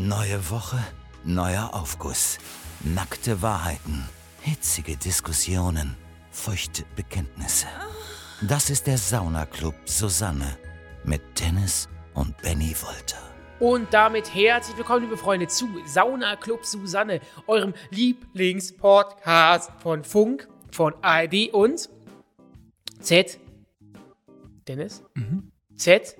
Neue Woche, neuer Aufguss. Nackte Wahrheiten, hitzige Diskussionen, feuchte Bekenntnisse. Das ist der Saunaclub Susanne mit Dennis und Benny Wolter. Und damit herzlich willkommen, liebe Freunde, zu Sauna Club Susanne, eurem Lieblingspodcast von Funk, von ARD und Z. Dennis? Z.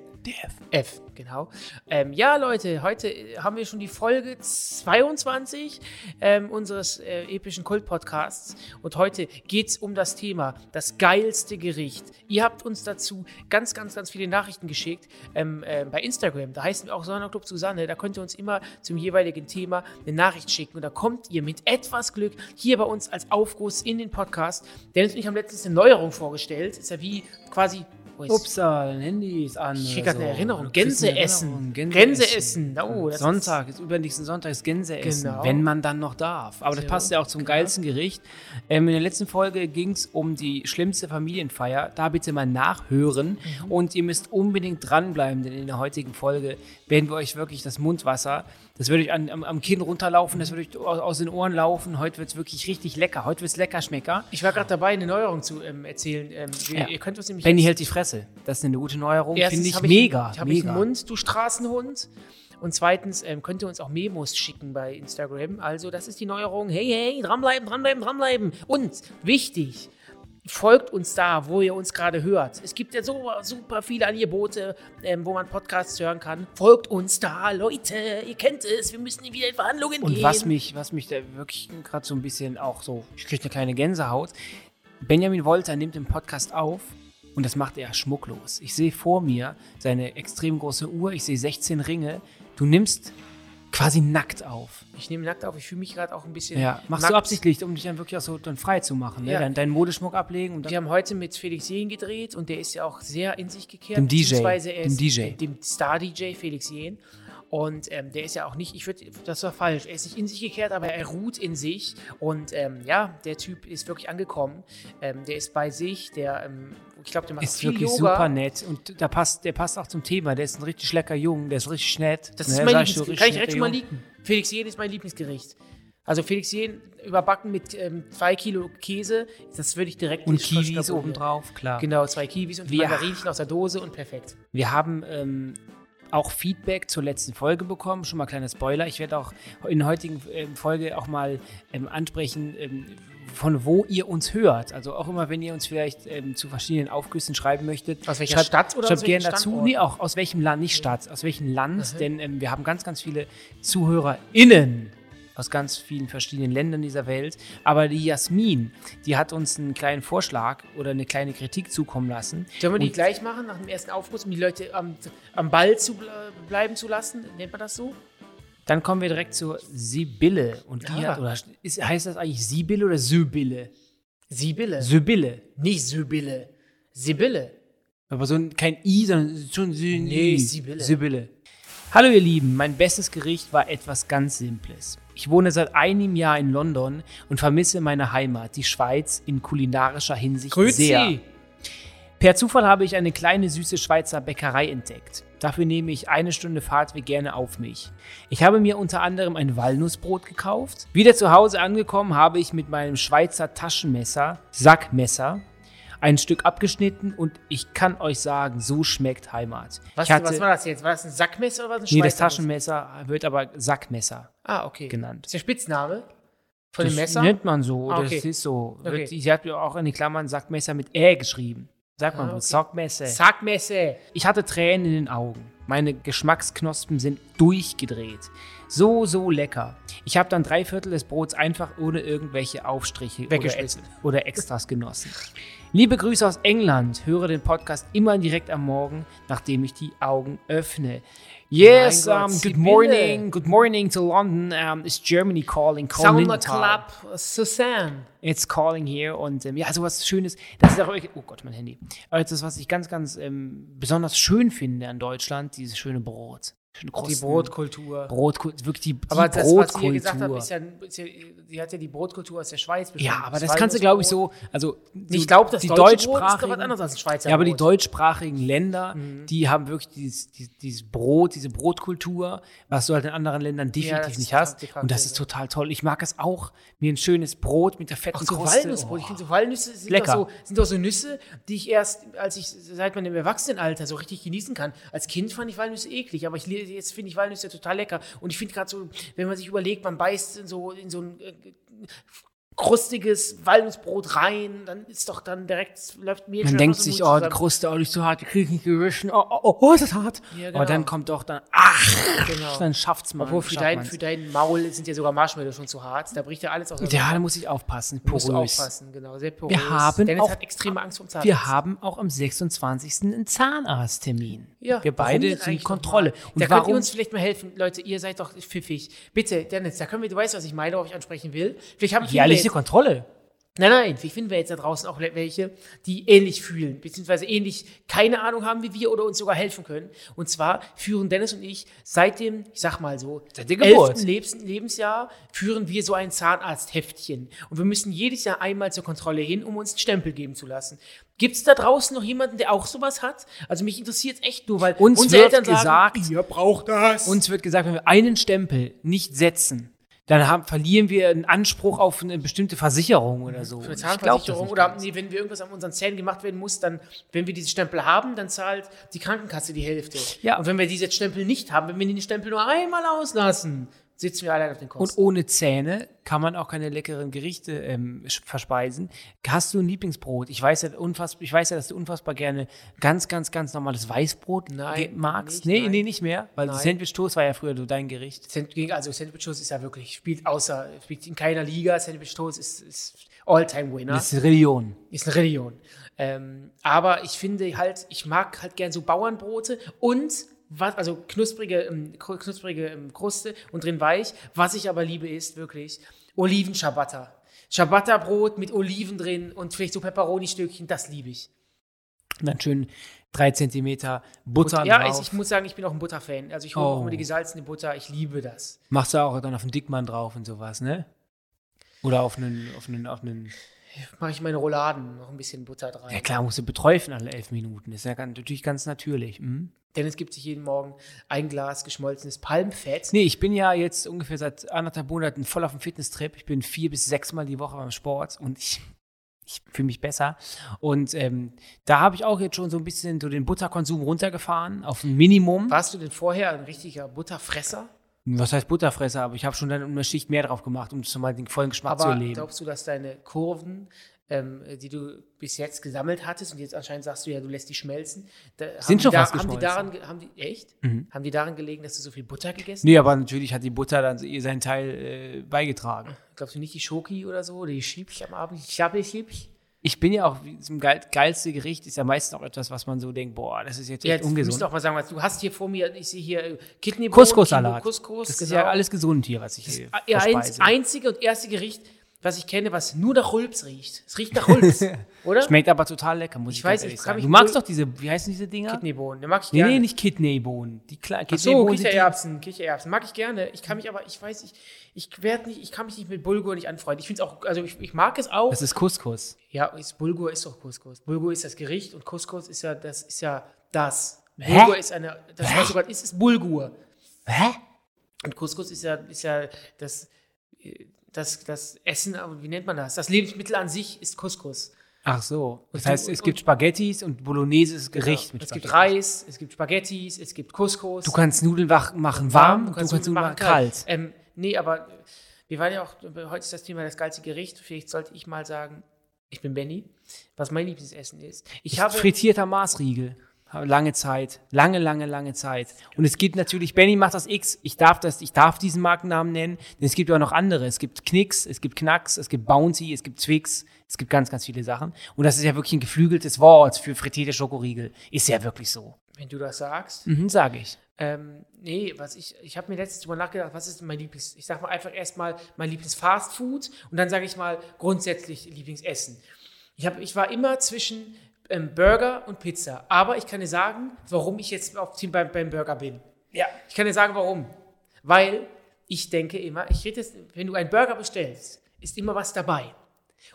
F, genau. Ähm, ja, Leute, heute haben wir schon die Folge 22 ähm, unseres äh, epischen Kult-Podcasts. Und heute geht es um das Thema, das geilste Gericht. Ihr habt uns dazu ganz, ganz, ganz viele Nachrichten geschickt ähm, äh, bei Instagram. Da heißen wir auch Sonderclub Susanne. Da könnt ihr uns immer zum jeweiligen Thema eine Nachricht schicken. Und da kommt ihr mit etwas Glück hier bei uns als Aufguss in den Podcast. Und ich haben letztens eine Neuerung vorgestellt. Ist ja wie quasi ist- Upsa, dein Handy ist an. Ich krieg oder grad eine so. Erinnerung. Du kriegst eine Gänseessen. Erinnerung. Gänseessen. Oh, Sonntag, ist übernächsten Sonntag ist Gänseessen, Genau. wenn man dann noch darf. Aber das Sehr passt ja auch zum genau. geilsten Gericht. Ähm, in der letzten Folge ging es um die schlimmste Familienfeier. Da bitte mal nachhören. Mhm. Und ihr müsst unbedingt dranbleiben, denn in der heutigen Folge werden wir euch wirklich das Mundwasser, das wird euch an, am, am Kinn runterlaufen, das wird euch aus, aus den Ohren laufen. Heute wird es wirklich richtig lecker. Heute wird es lecker schmecker. Ich war gerade dabei, eine Neuerung zu ähm, erzählen. Ähm, wir, Ja. Ihr könnt uns nämlich. Benny hält die Fresse. Das ist eine gute Neuerung. Finde ich hab mega. Ich, habe ich einen Mund, du Straßenhund. Und zweitens ähm, könnt ihr uns auch Memos schicken bei Instagram. Also, das ist die Neuerung. Hey, hey, dranbleiben, dranbleiben, dranbleiben. Und wichtig, folgt uns da, wo ihr uns gerade hört. Es gibt ja so super viele Angebote, ähm, wo man Podcasts hören kann. Folgt uns da, Leute. Ihr kennt es. Wir müssen wieder in Verhandlungen Und gehen. was mich, was mich da wirklich gerade so ein bisschen auch so, ich kriege eine kleine Gänsehaut. Benjamin Wolter nimmt den Podcast auf und das macht er schmucklos. Ich sehe vor mir seine extrem große Uhr, ich sehe 16 Ringe. Du nimmst quasi nackt auf. ich nehme nackt auf. Ich fühle mich gerade auch ein bisschen. Ja, machst nackt. du absichtlich, um dich dann wirklich auch so dann frei zu machen, ne? Ja. Dein, deinen Modeschmuck ablegen und dann Wir haben heute mit Felix Jähn gedreht und der ist ja auch sehr in sich gekehrt. Dem DJ, beziehungsweise er dem ist DJ. Dem, Star-DJ Felix Jähn. Und ähm, der ist ja auch nicht, ich würde, das war falsch, er ist nicht in sich gekehrt, aber er ruht in sich. Und ähm, ja, der Typ ist wirklich angekommen. Ähm, der ist bei sich, der, ähm, ich glaube, der macht ist viel wirklich Yoga. super nett und da passt, der passt auch zum Thema. Der ist ein richtig lecker Jung, der ist richtig nett. Das Ne, ist mein ich so, Lieblingsgericht. Kann ich direkt schon mal liegen. Felix Jähn ist mein Lieblingsgericht. Also Felix Jähn überbacken mit ähm, zwei Kilo Käse, das würde ich direkt Und Kiwis obendrauf, klar. Genau, zwei Kiwis und Wir- Mandarinchen aus der Dose und perfekt. Wir haben ähm, auch Feedback zur letzten Folge bekommen. Schon mal kleiner Spoiler. Ich werde auch in der heutigen ähm, Folge auch mal ähm, ansprechen, ähm, von wo ihr uns hört. Also auch immer, wenn ihr uns vielleicht ähm, zu verschiedenen Aufgüssen schreiben möchtet. Aus welcher schreibt, Stadt oder schreibt gerne dazu. Nee, auch aus welchem Land, nicht Stadt, aus welchem Land. Mhm. Denn ähm, wir haben ganz, ganz viele ZuhörerInnen aus ganz vielen verschiedenen Ländern dieser Welt. Aber die Jasmin, die hat uns einen kleinen Vorschlag oder eine kleine Kritik zukommen lassen. Sollen wir die gleich machen, nach dem ersten Aufguss, um die Leute am, am Ball zu ble bleiben zu lassen? Nennt man das so? Dann kommen wir direkt zur Sibylle. Und die Ah. hat, oder ist, heißt das eigentlich Sibylle oder Sibylle? Sibylle. Sibylle. Nicht Sibylle. Sibylle. Aber so ein, kein I, sondern schon Sy Nee. Sibylle. Sibylle. Hallo ihr Lieben, mein bestes Gericht war etwas ganz Simples. Ich wohne seit einem Jahr in London und vermisse meine Heimat, die Schweiz, in kulinarischer Hinsicht sehr. Per Zufall habe ich eine kleine süße Schweizer Bäckerei entdeckt. Dafür nehme ich eine Stunde Fahrtweg gerne auf mich. Ich habe mir unter anderem ein Walnussbrot gekauft. Wieder zu Hause angekommen habe ich mit meinem Schweizer Taschenmesser, Sackmesser, ein Stück abgeschnitten und ich kann euch sagen, so schmeckt Heimat. Was, ich hatte, was war das jetzt? War das ein Sackmesser oder was ein nee, das Taschenmesser wird aber Sackmesser Ah, okay. genannt. Ist der Spitzname von dem das Messer? nennt man so. Ah, Das okay. ist so. Okay. Hat ja auch in die Klammern Sackmesser mit Ä geschrieben. Sagt man Ah, okay. Sackmesser. Sackmesser. Ich hatte Tränen in den Augen. Meine Geschmacksknospen sind durchgedreht. So, so lecker. Ich habe dann drei Viertel des Brots einfach ohne irgendwelche Aufstriche oder. Ex- oder Extras genossen. Liebe Grüße aus England. Höre den Podcast immer direkt am Morgen, nachdem ich die Augen öffne. Yes, Gott, um, good morning. Good morning to London. Um, it's Germany calling. Call Sauna. Club Susanne. It's calling here und ähm, ja, sowas Schönes. Das ist auch wirklich, oh Gott, mein Handy. Aber das, was ich ganz, ganz ähm, besonders schön finde an Deutschland, dieses schöne Brot. Die Brotkultur. Brotkultur, wirklich die, die aber das, Brotkultur. was sie gesagt hat, ist ja, ist ja, sie hat ja die Brotkultur aus der Schweiz bestimmt. Ja, aber das, kannst du, glaube ich, so, also ich glaube, das die Brot deutschsprachigen, was anderes als ein Schweizer ja, aber die Brot. deutschsprachigen Länder, die haben wirklich dieses, dieses, dieses Brot, diese Brotkultur, was du halt in anderen Ländern definitiv das ist nicht hast. Und das ja. ist total toll. Ich mag es auch, mir ein schönes Brot mit der fetten Auch so Kruste. Walnussbrot. Ich Oh. finde so Walnüsse sind Lecker. doch, so, sind doch so Nüsse, die ich erst, als ich seit meinem Erwachsenenalter so richtig genießen kann. Als Kind fand ich Walnüsse eklig, aber ich, jetzt finde ich Walnüsse total lecker. Und ich finde gerade so, wenn man sich überlegt, man beißt in so, in so ein äh, krustiges Walnussbrot rein, dann ist doch dann direkt, läuft mir Man denkt sich, oh, die. Kruste, oh, die ist so hart, die kriege ich nicht gewaschen. Oh, oh, oh, oh, ist das hart. Ja, Aber genau. dann kommt doch dann, ach, Genau. dann schafft's man. Obwohl für dein, man's. für dein Maul sind ja sogar Marshmallows schon zu hart. Da bricht ja alles aus. Ja, da muss ich aufpassen. Porös. aufpassen, genau. Sehr porös. Wir haben Dennis auch- hat extreme Angst vor Zahnarzt. Wir haben auch am 26. einen Zahnarzttermin. Ja, wir warum beide sind Kontrolle. mal? Und da könnt ihr warum? uns vielleicht mal helfen, Leute. Ihr seid doch pfiffig. Bitte, Dennis, da können wir, du weißt, was ich meine, worauf ich ansprechen will. Vielleicht haben viele jetzt, Kontrolle. Nein, nein, wie finden wir jetzt da draußen auch welche, die ähnlich fühlen, beziehungsweise ähnlich keine Ahnung haben wie wir oder uns sogar helfen können. Und zwar führen Dennis und ich seit dem, ich sag mal so, Seit der Geburt. 11. Lebens Lebensjahr führen wir so ein Zahnarzthäftchen. Und wir müssen jedes Jahr einmal zur Kontrolle hin, um uns einen Stempel geben zu lassen. Gibt es da draußen noch jemanden, der auch sowas hat? Also mich interessiert echt nur, weil Uns unsere wird Eltern sagen, gesagt, ihr braucht das. Uns wird gesagt, wenn wir einen Stempel nicht setzen, dann haben, verlieren wir einen Anspruch auf eine bestimmte Versicherung oder so. Für Zahnversicherung oder nee, wenn wir irgendwas an unseren Zähnen gemacht werden muss, dann, wenn wir diese Stempel haben, dann zahlt die Krankenkasse die Hälfte. Ja. Und wenn wir diese Stempel nicht haben, wenn wir den Stempel nur einmal auslassen, sitzen wir allein auf den Und Kosten. ohne Zähne kann man auch keine leckeren Gerichte ähm, verspeisen. Hast du ein Lieblingsbrot? Ich weiß, ja, unfassbar, ich weiß ja, dass du unfassbar gerne ganz, ganz, ganz normales Weißbrot Nein, magst. nicht, nee, nein. nee, nicht mehr. Weil Nein. Sandwich Toast war ja früher so dein Gericht. Also Sandwich Toast ist ja wirklich, spielt außer, spielt in keiner Liga. Sandwich Toast ist, ist All-Time-Winner. Ist Religion. ist eine Religion. Ähm, aber ich finde halt, ich mag halt gern so Bauernbrote und was, also knusprige, ähm, knusprige ähm, Kruste und drin weich. Was ich aber liebe, ist wirklich Oliven-Ciabatta. Ciabatta-Brot mit Oliven drin und vielleicht so Peperoni-Stückchen, das liebe ich. Und dann schön drei Zentimeter Butter ja, drauf. ich, ich muss sagen, ich bin auch ein Butterfan. Also ich hole Oh. auch immer die gesalzene Butter, ich liebe das. Machst du auch dann auf einen Dickmann drauf und sowas, ne? Oder auf einen, auf einen, auf einen. Mache ich meine Rouladen, noch ein bisschen Butter rein. Ja klar, musst du beträufeln alle elf Minuten. Das ist ja ganz, natürlich ganz natürlich. Mhm. Dennis gibt sich jeden Morgen ein Glas geschmolzenes Palmfett. Nee, ich bin ja jetzt ungefähr seit anderthalb Monaten voll auf dem Fitnesstrip. Ich bin vier bis sechs Mal die Woche beim Sport und ich, ich fühle mich besser. Und ähm, da habe ich auch jetzt schon so ein bisschen so den Butterkonsum runtergefahren auf ein Minimum. Warst du denn vorher ein richtiger Butterfresser? Was heißt Butterfresser? Aber ich habe schon dann eine Schicht mehr drauf gemacht, um schon mal den vollen Geschmack zu Aber erleben. glaubst du, dass deine Kurven, ähm, die du bis jetzt gesammelt hattest und jetzt anscheinend sagst du ja, du lässt die schmelzen, Sind die schon da, fast haben die geschmolzen. daran, ge- haben die, echt? Mhm. Haben die daran gelegen, dass du so viel Butter gegessen Nee, aber natürlich hat die Butter dann ihr seinen Teil äh, beigetragen. Glaubst du nicht die Schoki oder so, oder die Schiebch am Abend, die Schabbelchiebch? Ich bin ja auch, zum geil, geilste Gericht ist ja meistens auch etwas, was man so denkt, boah, das ist jetzt Ja, echt jetzt ungesund. wir auch mal sagen, was- du hast hier vor mir, ich sehe hier äh, Kidneybohnen, Couscous-Salat. Couscous, das ist genau. ja alles gesund hier, was ich hier Ihr eins, verspeise. einzige und erste Gericht, was ich kenne, was nur nach Rülps riecht. Es riecht nach Rülps, oder? Schmeckt aber total lecker, muss ich, Ich weiß, ich sagen. Du magst doch diese, wie heißen diese Dinger? Kidneybohnen, den mag ich Nee, gerne. nee, nicht Kidneybohnen. Die so, Kidneybohnen sind die- Kichererbsen, Kichererbsen. Mag ich gerne. Ich kann mich aber, ich weiß, ich, ich werde nicht, ich kann mich nicht mit Bulgur nicht anfreunden. Ich finde es auch, also ich, ich mag es auch. Das ist Couscous. ja, ist, Bulgur ist doch Couscous. Bulgur ist das Gericht und Couscous ist ja, das ist ja das. Hä? Bulgur ist eine, das was sogar ist, ist Bulgur. Hä? Und Couscous ist ja, ist ja das, äh, das, das Essen, aber wie nennt man das? Das Lebensmittel an sich ist Couscous. Ach so. Das Und- heißt, es gibt Spaghettis und Bolognese ist Gericht mit es gibt. Reis, es gibt Spaghettis, es gibt Couscous. Du kannst Nudeln machen warm, du kannst, Nudeln machen kalt. Ähm, nee, aber äh, wir waren ja auch, heute ist das Thema das geilste Gericht. Vielleicht sollte ich mal sagen, ich bin Benny, was mein Lieblingsessen ist. Ich habe, Frittierter Maßriegel. Lange Zeit. Lange, lange, lange Zeit. Und es gibt natürlich, Benny macht das X. Ich darf das, ich darf diesen Markennamen nennen, denn es gibt ja auch noch andere. Es gibt Knicks, es gibt Knacks, es gibt Bounty, es gibt Twix, es gibt ganz, ganz viele Sachen. Und das ist ja wirklich ein geflügeltes Wort für frittierte Schokoriegel. Ist ja wirklich so. wenn du das sagst, Mhm, sage ich. ähm, nee, was ich, ich habe mir letztens drüber nachgedacht, was ist mein Lieblings, ich sag mal einfach erstmal mein Lieblings-Fastfood und dann sage ich mal grundsätzlich Lieblingsessen. Ich, hab, ich war immer zwischen ähm, Burger und Pizza, aber ich kann dir sagen, warum ich jetzt auf Team beim, beim Burger bin. Ja. Ich kann dir sagen, warum. Weil ich denke immer, ich rede jetzt, wenn du einen Burger bestellst, ist immer was dabei.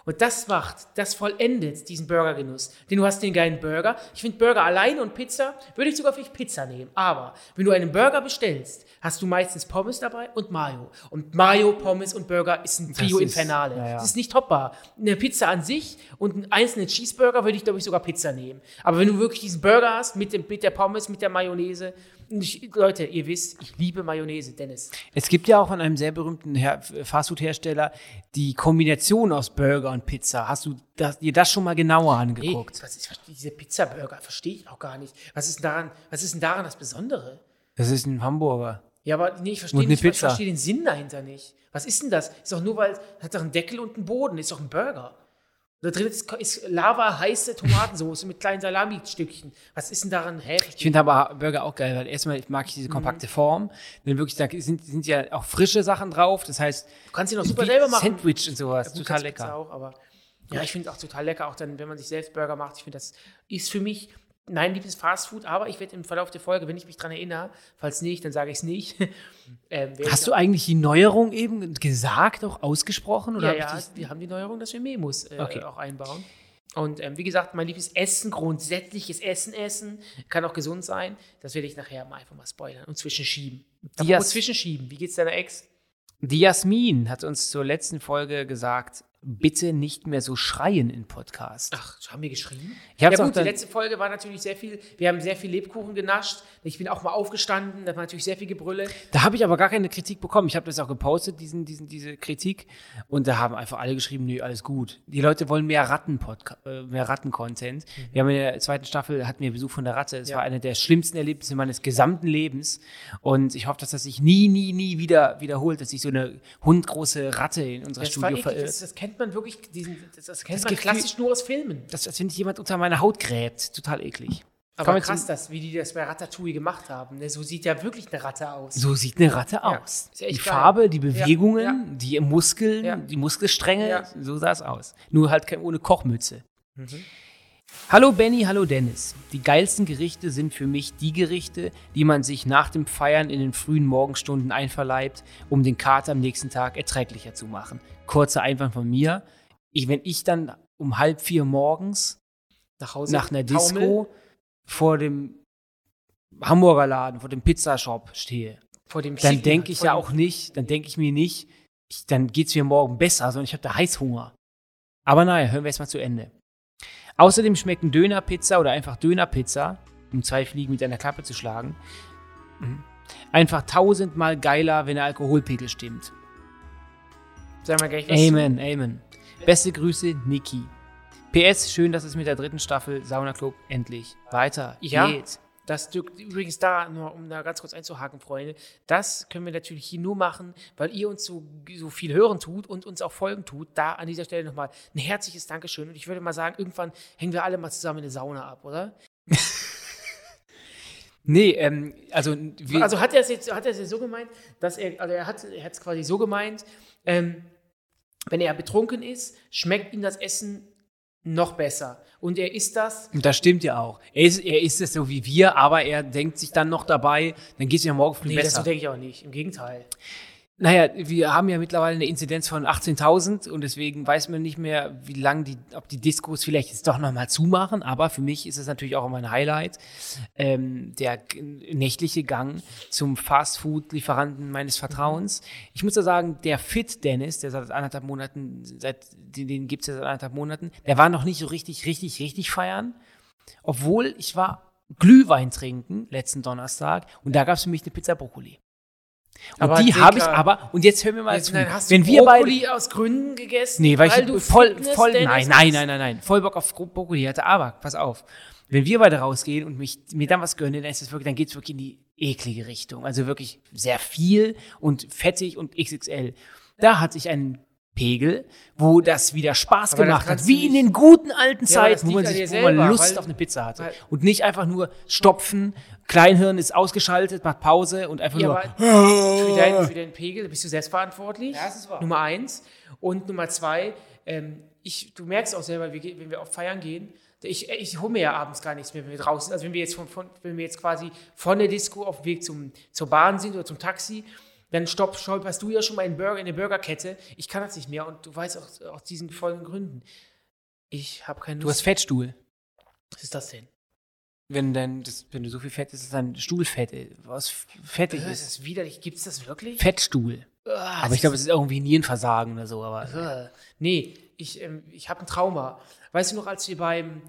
Und das macht, das vollendet diesen Burgergenuss. Denn du hast den geilen Burger. Ich finde Burger alleine und Pizza, würde ich sogar vielleicht Pizza nehmen. Aber wenn du einen Burger bestellst, hast du meistens Pommes dabei und Mayo. Und Mayo, Pommes und Burger ist ein Trio Infernale. Ja, ja. Das ist nicht toppbar. Eine Pizza an sich und einen einzelnen Cheeseburger würde ich, glaube ich, sogar Pizza nehmen. Aber wenn du wirklich diesen Burger hast mit, dem, mit der Pommes, mit der Mayonnaise, ich, Leute, ihr wisst, ich liebe Mayonnaise, Dennis. Es gibt ja auch von einem sehr berühmten Fastfood-Hersteller die Kombination aus Burger und Pizza. Hast du das, dir das schon mal genauer angeguckt? Nee, was ist diese Pizza-Burger? Verstehe ich auch gar nicht. Was ist, daran, was ist denn daran das Besondere? Das ist ein Hamburger. Ja, aber nee, ich verstehe nicht, ich verstehe den Sinn dahinter nicht. Was ist denn das? Ist doch nur, weil hat doch einen Deckel und einen Boden, ist doch ein Burger. Da drin ist, ist Lava heiße Tomatensauce mit kleinen Salami-Stückchen. Was ist denn daran heftig? Ich finde aber Burger auch geil, weil erstmal mag ich diese mhm. kompakte Form. Denn wirklich, da sind, sind ja auch frische Sachen drauf. Das heißt, du kannst sie noch super selber machen. Sandwich und sowas. Ja, total lecker. Auch, aber ja, ich finde es auch total lecker, auch dann, wenn man sich selbst Burger macht. Ich finde, das ist für mich mein liebes Fastfood, aber ich werde im Verlauf der Folge, wenn ich mich daran erinnere, falls nicht, dann sage ich es nicht. ähm, Hast du eigentlich die Neuerung eben gesagt, auch ausgesprochen? Oder ja, ja, wir haben die Neuerung, dass wir Memos äh, okay. auch einbauen. Und ähm, wie gesagt, mein liebes Essen, grundsätzliches Essen essen, kann auch gesund sein. Das werde ich nachher mal einfach mal spoilern und zwischenschieben. Dias zwischenschieben. Wie geht's deiner Ex? Die Jasmin hat uns zur letzten Folge gesagt, bitte nicht mehr so schreien in Podcast. Ach, haben wir geschrien? Ja gut, die letzte Folge war natürlich sehr viel, wir haben sehr viel Lebkuchen genascht. Ich bin auch mal aufgestanden, da war natürlich sehr viel Gebrülle. Da habe ich aber gar keine Kritik bekommen. Ich habe das auch gepostet, diesen, diesen, diese Kritik. Und da haben einfach alle geschrieben, nö, alles gut. Die Leute wollen mehr Ratten, äh, mehr Ratten-Content. Mhm. Wir haben in der zweiten Staffel, hatten wir Besuch von der Ratte. Es ja. war eine der schlimmsten Erlebnisse meines gesamten Lebens. Und ich hoffe, dass das sich nie, nie, nie wieder wiederholt, dass sich so eine hundgroße Ratte in unserer das Studio verirrt. Das, das kennt kennt man wirklich, diesen, das, das kennt das man klassisch nur aus Filmen. Das, als wenn sich jemand unter meine Haut gräbt. Total eklig. Aber krass, das, wie die das bei Ratatouille gemacht haben. Ne? So sieht ja wirklich eine Ratte aus. So sieht eine Ratte aus. Ja, die geil. Farbe, die Bewegungen, ja, ja. die Muskeln, die Muskelstränge, so sah es aus. Nur halt ohne Kochmütze. Mhm. Hallo Benny, hallo Dennis. Die geilsten Gerichte sind für mich die Gerichte, die man sich nach dem Feiern in den frühen Morgenstunden einverleibt, um den Kater am nächsten Tag erträglicher zu machen. Kurzer Einwand von mir. Ich, wenn ich dann um halb vier morgens nach, Hause nach einer Disco Taumel. vor dem Hamburger Laden, vor dem Pizzashop stehe, dann denke ich ja auch nicht, dann denke ich mir nicht, ich, dann geht es mir morgen besser, sondern ich habe da Heißhunger. Aber naja, hören wir jetzt mal zu Ende. Außerdem schmecken Dönerpizza oder einfach Dönerpizza, um zwei Fliegen mit einer Klappe zu schlagen, mhm, einfach tausendmal geiler, wenn der Alkoholpegel stimmt. Sag mal gleich was Amen, zu. Amen. Beste Grüße, Niki. PS, schön, dass es mit der dritten Staffel Sauna Club endlich weiter ja, geht. Das übrigens da, nur um da ganz kurz einzuhaken, Freunde, das können wir natürlich hier nur machen, weil ihr uns so, so viel hören tut und uns auch folgen tut. Da an dieser Stelle nochmal ein herzliches Dankeschön. Und ich würde mal sagen, irgendwann hängen wir alle mal zusammen in der Sauna ab, oder? nee, ähm, also. Also hat er es jetzt, hat er es jetzt so gemeint, dass er, also er hat es quasi so gemeint, ähm, wenn er betrunken ist, schmeckt ihm das Essen noch besser. Und er ist das. Und das stimmt ja auch. Er ist, er ist es so wie wir, aber er denkt sich dann noch dabei, dann geht es ja morgen früh nee, besser. Nee, das denke ich auch nicht. Im Gegenteil. Naja, wir haben ja mittlerweile eine Inzidenz von 18.000 und deswegen weiß man nicht mehr, wie lange die, ob die Diskos vielleicht jetzt doch nochmal zumachen. Aber für mich ist es natürlich auch immer ein Highlight, ähm, der nächtliche Gang zum Fastfood-Lieferanten meines Vertrauens. Ich muss da sagen, der Fit Dennis, der seit anderthalb Monaten, seit, den, den gibt es ja seit anderthalb Monaten, der war noch nicht so richtig, richtig, richtig feiern. Obwohl ich war Glühwein trinken letzten Donnerstag und da gab es für mich eine Pizza Brokkoli. Und aber die habe ich aber, und jetzt hören wir mal zu. Nein, hast wenn du wir Brokkoli beide, aus Gründen gegessen? Nee, weil, weil ich voll, voll, nein, nein, nein, nein, nein, voll Bock auf Brokkoli hatte. Aber, pass auf, wenn wir beide rausgehen und mich, mir dann was gönnen, dann ist das wirklich, dann geht's wirklich in die eklige Richtung. Also wirklich sehr viel und fettig und XXL. Da hatte ich einen Pegel, wo das wieder Spaß aber gemacht hat, wie in den guten alten Zeiten, wo man sich wo man Lust weil, auf eine Pizza hatte und nicht einfach nur stopfen, Kleinhirn ist ausgeschaltet, macht Pause und einfach ja, nur für, deinen, für deinen Pegel bist du selbstverantwortlich. Ja, das ist wahr. Nummer eins und Nummer zwei, ähm, ich, du merkst auch selber, wenn wir auf Feiern gehen, Ich, ich hole mir ja abends gar nichts mehr, wenn wir draußen Also wenn wir jetzt, von, von, wenn wir jetzt quasi von der Disco auf dem Weg zum, zur Bahn sind oder zum Taxi, dann stopp, stolperst du ja schon mal in, Burger, in der Burgerkette. Ich kann das nicht mehr und du weißt auch aus diesen folgenden Gründen. Ich habe keine Lust. Du hast Fettstuhl. Was ist das denn? Wenn, dann, das, wenn du so viel Fett isst, ist dann Stuhlfett, was fettig ist. Das ist widerlich. Gibt es das wirklich? Fettstuhl. Ah, aber ich glaube, es ist irgendwie Nierenversagen oder so. Aber uh, nee, ich, ähm, ich habe ein Trauma. Weißt du noch, als wir beim,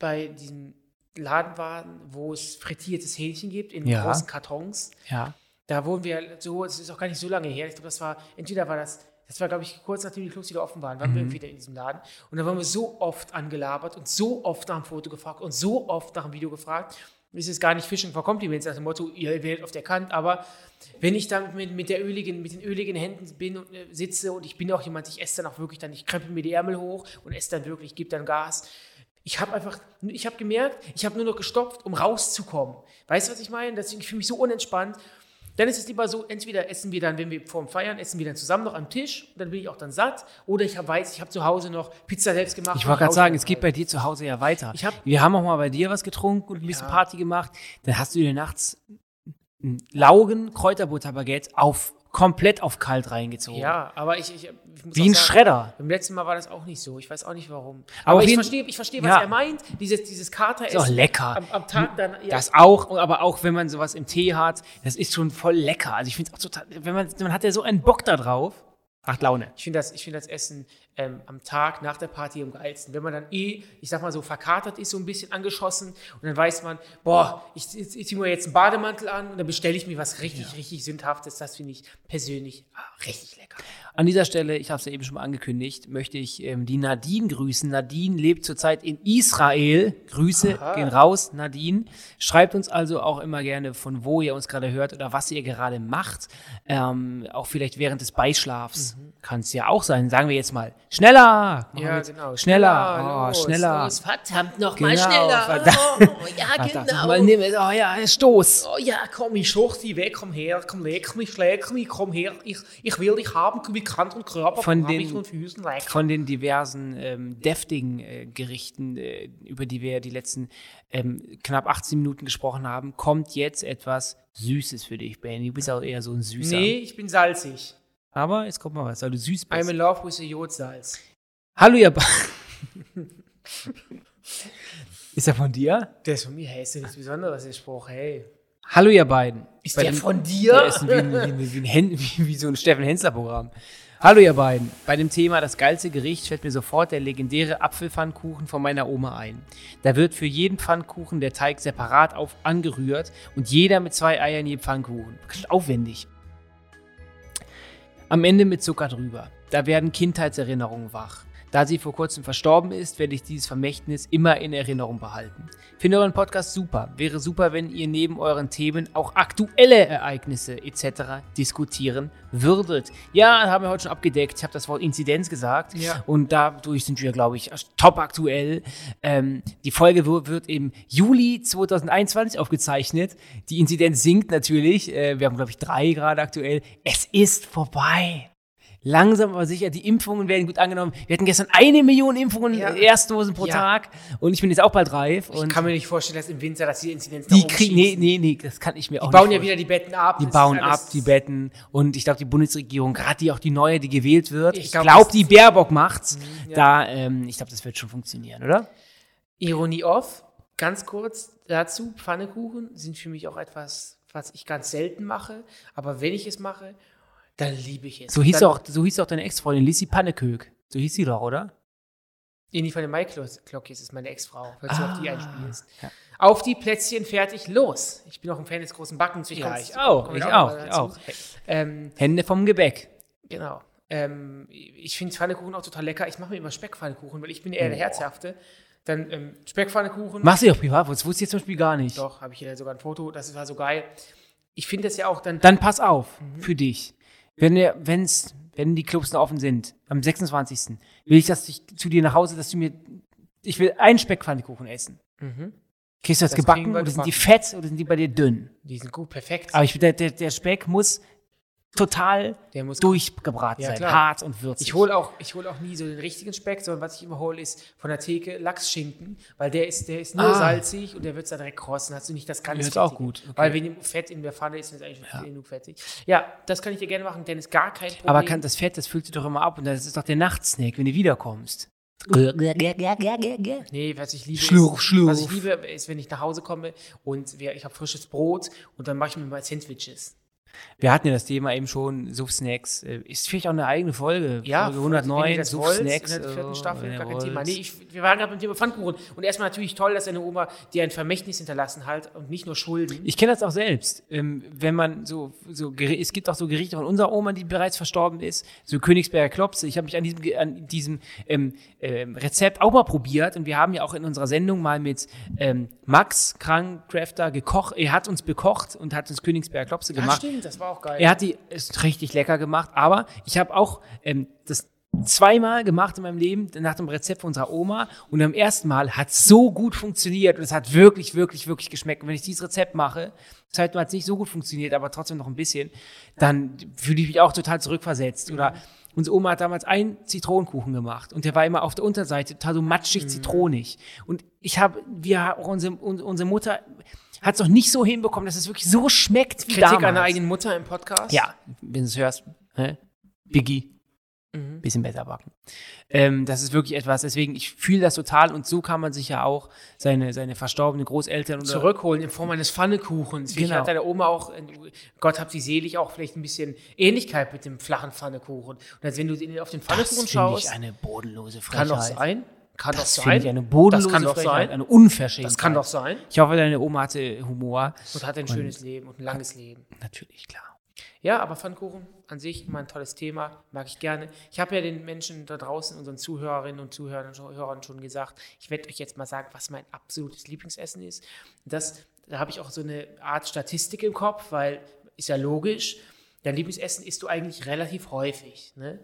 bei diesem Laden waren, wo es frittiertes Hähnchen gibt in ja. großen Kartons? Ja. Da wurden wir so, es ist auch gar nicht so lange her. Ich glaube, das war, entweder war das das war, glaube ich, kurz nachdem die Clubs wieder offen waren, waren mhm. wir wieder in diesem Laden. Und da waren wir so oft angelabert und so oft nach dem Foto gefragt und so oft nach dem Video gefragt. Es ist gar nicht Fishing for Compliments nach dem Motto, ihr werdet auf der Kant, aber wenn ich dann mit, mit, der öligen, mit den öligen Händen bin und äh, sitze und ich bin auch jemand, ich esse dann auch wirklich dann, ich krempel mir die Ärmel hoch und esse dann wirklich, gebe dann Gas. Ich habe einfach, ich habe gemerkt, ich habe nur noch gestopft, um rauszukommen. Weißt du, was ich meine? Deswegen fühle ich mich so unentspannt. Dann ist es lieber so, entweder essen wir dann, wenn wir vorm Feiern, essen wir dann zusammen noch am Tisch, dann bin ich auch dann satt. Oder ich weiß, ich habe zu Hause noch Pizza selbst gemacht. Ich wollte gerade sagen, es geht bei dir zu Hause ja weiter. Ich hab, wir haben auch mal bei dir was getrunken und ein bisschen ja. Party gemacht. Dann hast du dir nachts ein Laugen Kräuterbutterbaguette auf komplett auf kalt reingezogen. Ja, aber ich, ich, ich wie ein sagen, Schredder. Beim letzten Mal war das auch nicht so. Ich weiß auch nicht warum. Aber, aber ich verstehe, ich verstehe, was ja. er meint. Dieses, dieses Kater ist auch lecker. Am, am Tag dann. Ja. Das auch, aber auch wenn man sowas im Tee hat, das ist schon voll lecker. Also ich finde es auch total, wenn man, man hat ja so einen Bock da drauf. Macht Laune. Ich finde das, find das Essen ähm, am Tag nach der Party am geilsten. Wenn man dann eh, ich sag mal so, verkatert ist, so ein bisschen angeschossen und dann weiß man, boah, ich, ich, ich ziehe mir jetzt einen Bademantel an und dann bestelle ich mir was richtig, ja. richtig Sündhaftes. Das finde ich persönlich ah, richtig lecker. An dieser Stelle, ich habe es ja eben schon mal angekündigt, möchte ich ähm, die Nadine grüßen. Nadine lebt zurzeit in Israel. Grüße Aha. gehen raus, Nadine. Schreibt uns also auch immer gerne, von wo ihr uns gerade hört oder was ihr gerade macht. Ähm, auch vielleicht während des Beischlafs mhm. kann es ja auch sein. Sagen wir jetzt mal, schneller! Ja, genau. Schneller, schneller, oh, los, schneller. Los, verdammt, noch genau, mal schneller. Verdammt. Oh, ja, genau. Mal nimm, oh ja, Stoß. Oh ja, komm, ich schoch dich weg, komm her, komm, leck mich, schläg mich, komm her. Ich, ich will dich haben, komm, und Körper von den, und Füßen lecker. Von den diversen ähm, deftigen äh, Gerichten, äh, über die wir die letzten ähm, knapp 18 Minuten gesprochen haben, kommt jetzt etwas Süßes für dich, Benny. Du bist auch eher so ein Süßer. Nee, ich bin salzig. Aber jetzt kommt mal was, weil du süß bist. I'm in love with the Jodsalz. Hallo, ihr ba Ist er von dir? Der ist von mir. Hey, ist ja nichts Besonderes, der Spruch. Hey. Hallo, ihr beiden. Ist Bei der dem, von dir? Der ist wie, wie, wie, ein, wie so ein Steffen Hensler-Programm. Hallo ihr beiden. Bei dem Thema das geilste Gericht fällt mir sofort der legendäre Apfelpfannkuchen von meiner Oma ein. Da wird für jeden Pfannkuchen der Teig separat auf angerührt und jeder mit zwei Eiern je Pfannkuchen. Aufwendig. Am Ende mit Zucker drüber. Da werden Kindheitserinnerungen wach. Da sie vor kurzem verstorben ist, werde ich dieses Vermächtnis immer in Erinnerung behalten. Finde euren Podcast super. Wäre super, wenn ihr neben euren Themen auch aktuelle Ereignisse etc. diskutieren würdet. Ja, haben wir heute schon abgedeckt. Ich habe das Wort Inzidenz gesagt. Ja. Und dadurch sind wir, glaube ich, top aktuell. Ähm, die Folge wird im Juli 2021 aufgezeichnet. Die Inzidenz sinkt natürlich. Äh, wir haben, glaube ich, drei gerade aktuell. Es ist vorbei langsam aber sicher, die Impfungen werden gut angenommen. Wir hatten gestern eine Million Impfungen, ja. Erstdosen pro ja. Tag und ich bin jetzt auch bald reif. ich kann mir nicht vorstellen, dass im Winter, dass die Inzidenz die kriegen, Nee, nee, nee, das kann ich mir die auch nicht Die bauen ja wieder die Betten ab. Die bauen ab, die Betten und ich glaube, die Bundesregierung, gerade die auch die neue, die gewählt wird, ich glaube, glaub, die Baerbock macht's. Mhm, ja. Da, ähm, ich glaube, das wird schon funktionieren, oder? Ironie off, ganz kurz dazu, Pfannekuchen sind für mich auch etwas, was ich ganz selten mache, aber wenn ich es mache dann liebe ich es. So hieß, auch, so hieß auch deine Ex-Freundin, Lissy Pannekök. So hieß sie doch, oder? In die von der Maiklocke ist meine Ex-Frau, falls ah, du auf die einspielst. Ja. Auf die Plätzchen fertig, los. Ich bin auch ein Fan des großen Backens. Ich ja, ich auch, ich auch, ich auch. Ähm, Hände vom Gebäck. Genau. Ähm, ich finde Pfannekuchen auch total lecker. Ich mache mir immer Speckpfannekuchen, weil ich bin eher der Herzhafte. Dann ähm, Speckpfannekuchen. Machst du ja privat? Das wusste ich zum Beispiel gar nicht. Doch, habe ich hier sogar ein Foto. Das war so geil. Ich finde das ja auch dann. Dann pass auf mhm. für dich. Wenn, ihr, wenn's, wenn die Clubs noch offen sind, am 26. will ich, dass ich zu dir nach Hause, dass du mir, ich will einen Speckpfannkuchen essen. Mhm. Kriegst du das, das gebacken oder sind die fett oder sind die bei dir dünn? Die sind gut, perfekt. Aber ich, der, der, der Speck muss total durchgebraten Ja, sein. klar. Hart und würzig. Ich hole auch, ich hol auch nie so den richtigen Speck, sondern was ich immer hole, ist von der Theke Lachsschinken, weil der ist, der ist nur Ah. salzig und der wird dann direkt krossen. Hast du nicht das ganz Ja, ist auch gut, okay. Weil wenn Fett in der Pfanne ist, ist eigentlich schon genug fettig. Ja, das kann ich dir gerne machen, denn ist gar kein Problem. Aber kann, das Fett, das füllt sich doch immer ab und das ist doch der Nachtsnack, wenn du wiederkommst. Nee, was ich liebe, Schlurf, ist, schlurf. was ich liebe, ist, wenn ich nach Hause komme und ich habe frisches Brot und dann mache ich mir mal Sandwiches. Wir hatten ja das Thema eben schon, Suff-Snacks. Äh, Ist vielleicht auch eine eigene Folge. Ja, Folge wenn ihr 109, das wollt, Suff-Snacks. In der vierten äh, Staffel, ihr gar kein. Thema. Nee, ich, wir waren gerade beim Thema Pfannkuchen. Und erstmal natürlich toll, dass deine Oma dir ein Vermächtnis hinterlassen hat und nicht nur Schulden. Ich kenne das auch selbst. Ähm, wenn man so, so, es gibt auch so Gerichte von unserer Oma, die bereits verstorben ist, so Königsberger Klopse. Ich habe mich an diesem, an diesem ähm, ähm, Rezept auch mal probiert und wir haben ja auch in unserer Sendung mal mit ähm, Max Krankcrafter gekocht. Er hat uns bekocht und hat uns Königsberger Klopse ja, gemacht. Stimmt, das war auch geil. Er hat die ist richtig lecker gemacht, aber ich habe auch ähm, das zweimal gemacht in meinem Leben nach dem Rezept von unserer Oma und am ersten Mal hat es so gut funktioniert und es hat wirklich, wirklich, wirklich geschmeckt. Und wenn ich dieses Rezept mache, das zweite Mal hat es nicht so gut funktioniert, aber trotzdem noch ein bisschen, dann fühle ich mich auch total zurückversetzt. Oder unsere Oma hat damals einen Zitronenkuchen gemacht und der war immer auf der Unterseite total so matschig, zitronig. Und ich habe, wir, auch unsere, un- unsere Mutter hat es noch nicht so hinbekommen, dass es wirklich so schmeckt wie Kritik damals. an der eigenen Mutter im Podcast. Ja, wenn du es hörst, hä? Biggie, Mhm. bisschen besser backen. Ähm, das ist wirklich etwas, deswegen, ich fühle das total und so kann man sich ja auch seine, seine verstorbenen Großeltern Zurückholen in Form eines Pfannekuchens. Wie Genau. hat deine Oma auch, äh, Gott hab sie selig, auch vielleicht ein bisschen Ähnlichkeit mit dem flachen Pfannekuchen. Und als wenn du auf den das Pfannekuchen finde schaust, ich eine bodenlose kann Frechheit. doch sein. Kann Das doch sein. ich eine bodenlose das kann doch Frechheit, sein. eine Unverschämtheit. Das kann doch sein. Ich hoffe, deine Oma hatte Humor. Und hat ein schönes Leben und ein langes Leben. Natürlich, klar. Ja, aber Pfannkuchen an sich immer ein tolles Thema, mag ich gerne. Ich habe ja den Menschen da draußen, unseren Zuhörerinnen und Zuhörern schon, Hörern schon gesagt, ich werde euch jetzt mal sagen, was mein absolutes Lieblingsessen ist. Das, da habe ich auch so eine Art Statistik im Kopf, weil ist ja logisch, dein Lieblingsessen isst du eigentlich relativ häufig. Ne?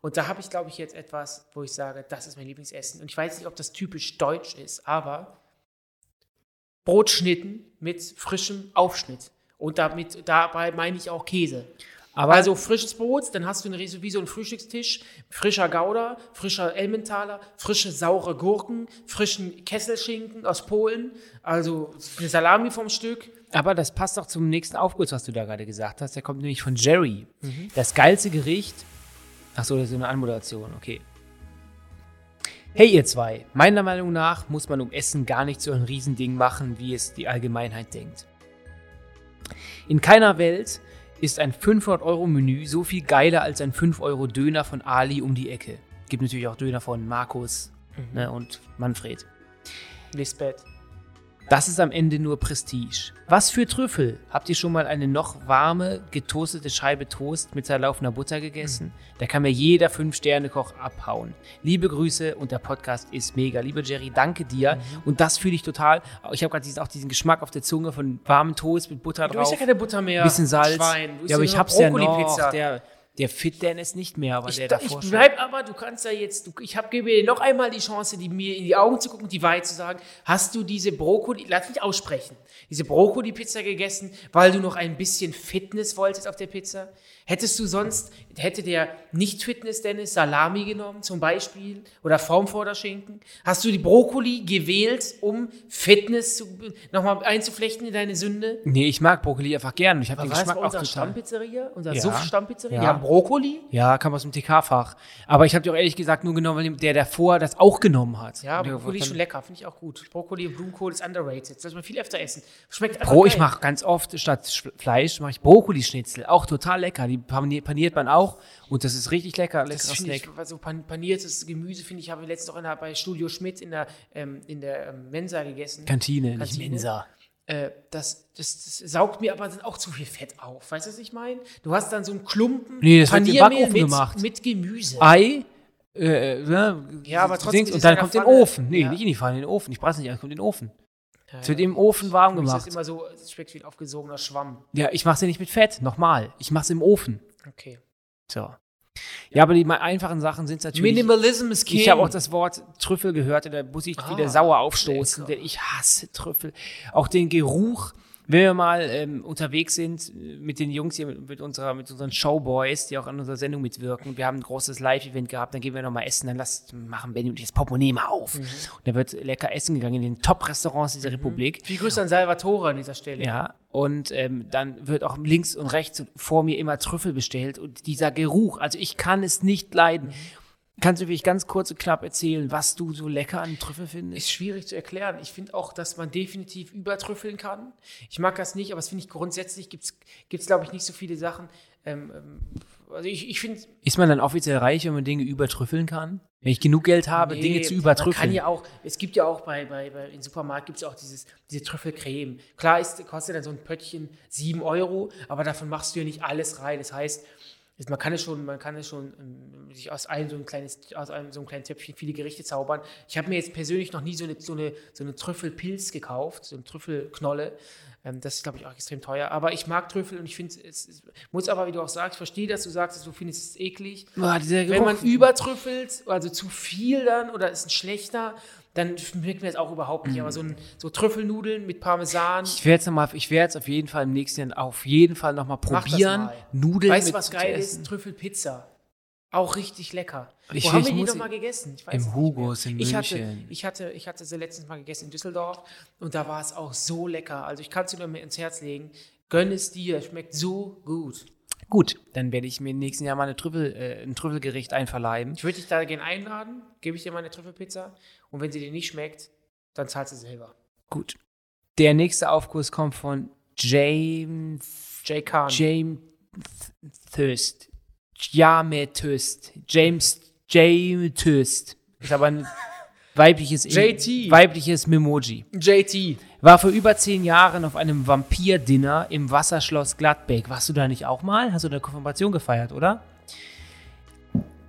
Und da habe ich, glaube ich, jetzt etwas, wo ich sage, das ist mein Lieblingsessen. Und ich weiß nicht, ob das typisch deutsch ist, aber Brotschnitten mit frischem Aufschnitt. Und damit, dabei meine ich auch Käse. Aber also frisches Brot, dann hast du eine, wie so einen Frühstückstisch, frischer Gouda, frischer Emmentaler, frische saure Gurken, frischen Kesselschinken aus Polen, also eine Salami vom Stück. Aber das passt auch zum nächsten Aufguss, was du da gerade gesagt hast. Der kommt nämlich von Jerry. Das geilste Gericht. Ach so, das ist eine Anmoderation, okay. Hey ihr zwei, meiner Meinung nach muss man um Essen gar nicht so ein Riesending machen, wie es die Allgemeinheit denkt. In keiner Welt ist ein 500-Euro-Menü so viel geiler als ein 5-Euro-Döner von Ali um die Ecke. Gibt natürlich auch Döner von Markus ne, und Manfred. Lisbeth. Das ist am Ende nur Prestige. Was für Trüffel? Habt ihr schon mal eine noch warme, getoastete Scheibe Toast mit zerlaufener Butter gegessen? Da kann mir jeder 5-Sterne-Koch abhauen. Liebe Grüße und der Podcast ist mega. Lieber Jerry, danke dir. Und das fühle ich total. Ich habe gerade auch diesen Geschmack auf der Zunge von warmem Toast mit Butter Du drauf. isst ja keine Butter mehr. bisschen Salz. Schwein. Du ja, aber ich hab's ja noch. Der, der Fit, der ist nicht mehr, aber Ich, der da- davor ich schon. bleib aber, du kannst ja jetzt, du, ich hab, gebe dir noch einmal die Chance, die, mir in die Augen zu gucken und die Wahrheit zu sagen. Hast du diese Brokkoli, lass mich aussprechen, diese Brokkoli-Pizza gegessen, weil du noch ein bisschen Fitness wolltest auf der Pizza? Hättest du sonst, hätte der Nicht-Fitness-Dennis Salami genommen zum Beispiel oder Formvorderschinken? Hast du die Brokkoli gewählt, um Fitness zu, nochmal einzuflechten in deine Sünde? Nee, ich mag Brokkoli einfach gern. Ich habe den Geschmack auch unsere total. Stammpizzeria? Unser Ja. Suff-Stammpizzeria? Ja. Ja, Brokkoli? Ja, kam aus dem TK-Fach. Aber ich habe dir auch ehrlich gesagt nur genommen, weil der davor das auch genommen hat. Ja, Brokkoli ist schon lecker, finde ich auch gut. Brokkoli und Blumenkohl ist underrated. Das soll man viel öfter essen. Schmeckt einfach Bro, ich mache ganz oft statt Sch- Fleisch mache ich Brokkolischnitzel, auch total lecker. Die paniert, man auch und das ist richtig lecker, das finde ich, Snack. was so pan- paniertes Gemüse finde ich, habe ich letztens auch in der, bei Studio Schmidt in der, ähm, in der ähm, Mensa gegessen. Kantine, nicht Kantine. Mensa. Äh, das, das, das saugt mir aber dann auch zu viel Fett auf. Weißt du, was ich meine? Du hast dann so einen Klumpen Nee, das Paniermehl mit, gemacht. mit Gemüse. Ei, äh, ne, Ja, aber trotzdem ist und dann kommt in den Pfanne. Ofen. Nee, Ja. nicht in die Pfanne, in den Ofen. Ich brauche nicht, es kommt in den Ofen. Ja, Es wird im Ofen warm ist gemacht. das immer so, es schmeckt wie ein aufgesogener Schwamm. Ja, ich mache es ja nicht mit Fett, nochmal. Ich mache es im Ofen. Okay. So. Ja, aber die einfachen Sachen sind natürlich. Minimalism ist King. Ich habe auch das Wort Trüffel gehört und da muss ich Ah, wieder sauer aufstoßen, lecker. denn ich hasse Trüffel. Auch den Geruch, wenn wir mal ähm, unterwegs sind äh, mit den Jungs hier, mit, mit, unserer, mit unseren Showboys, die auch an unserer Sendung mitwirken, wir haben ein großes Live-Event gehabt, dann gehen wir nochmal essen, dann lass, machen Benny und ich das Portemonnaie mal auf. Mhm. Und da wird lecker essen gegangen in den Top-Restaurants dieser mhm. Republik. Viel Grüße an Salvatore an dieser Stelle. Ja, und ähm, dann wird auch links und rechts vor mir immer Trüffel bestellt und dieser Geruch, also ich kann es nicht leiden. Mhm. Kannst du wirklich ganz kurz und knapp erzählen, was du so lecker an Trüffel findest? Ist schwierig zu erklären. Ich finde auch, dass man definitiv übertrüffeln kann. Ich mag das nicht, aber es finde ich grundsätzlich gibt es, glaube ich, nicht so viele Sachen. Ähm, ähm, also ich, ich finde. Ist man dann offiziell reich, wenn man Dinge übertrüffeln kann? Wenn ich genug Geld habe, nee, Dinge zu übertrüffeln. Man kann ja auch, es gibt ja auch bei, bei, bei im Supermarkt gibt es auch dieses, diese Trüffelcreme. Klar ist, kostet dann so ein Pöttchen 7 Euro, aber davon machst du ja nicht alles rein. Das heißt, man kann es schon, man kann es schon ähm, sich aus einem so ein kleines, aus einem so einem kleinen Töpfchen viele Gerichte zaubern. Ich habe mir jetzt persönlich noch nie so eine, so eine, so eine Trüffelpilz gekauft, so eine Trüffelknolle. Ähm, das ist, glaube ich, auch extrem teuer. Aber ich mag Trüffel und ich finde, es, es, muss aber, wie du auch sagst, ich verstehe, dass du sagst, dass du findest es eklig. Boah, Wenn man übertrüffelt, also zu viel dann oder ist ein schlechter, dann schmeckt mir das auch überhaupt nicht. Mm. Aber so, ein, so Trüffelnudeln mit Parmesan. Ich werde es ich werde auf jeden Fall im nächsten Jahr auf jeden Fall nochmal probieren. Mal. Nudeln. Weißt du, was geil ist? Trüffelpizza. Auch richtig lecker. Ich Wo haben wir die noch mal gegessen? Im Hugos in ich München. Hatte, ich, hatte, ich hatte sie letztens mal gegessen in Düsseldorf und da war es auch so lecker. Also ich kann es dir nur ins Herz legen. Gönn es dir, schmeckt so gut. Gut, dann werde ich mir im nächsten Jahr mal eine Trüffel, äh, ein Trüffelgericht einverleiben. Ich würde dich da gerne einladen, gebe ich dir mal eine Trüffelpizza und wenn sie dir nicht schmeckt, dann zahlst du selber. Gut. Der nächste Aufkurs kommt von James J. Kahn. James Thirst. James James James Thirst. Ist aber ein weibliches, JT. weibliches Memoji. JT. War vor über zehn Jahren auf einem Vampir-Dinner im Wasserschloss Gladbeck. Warst du da nicht auch mal? Hast du eine Konfirmation gefeiert, oder?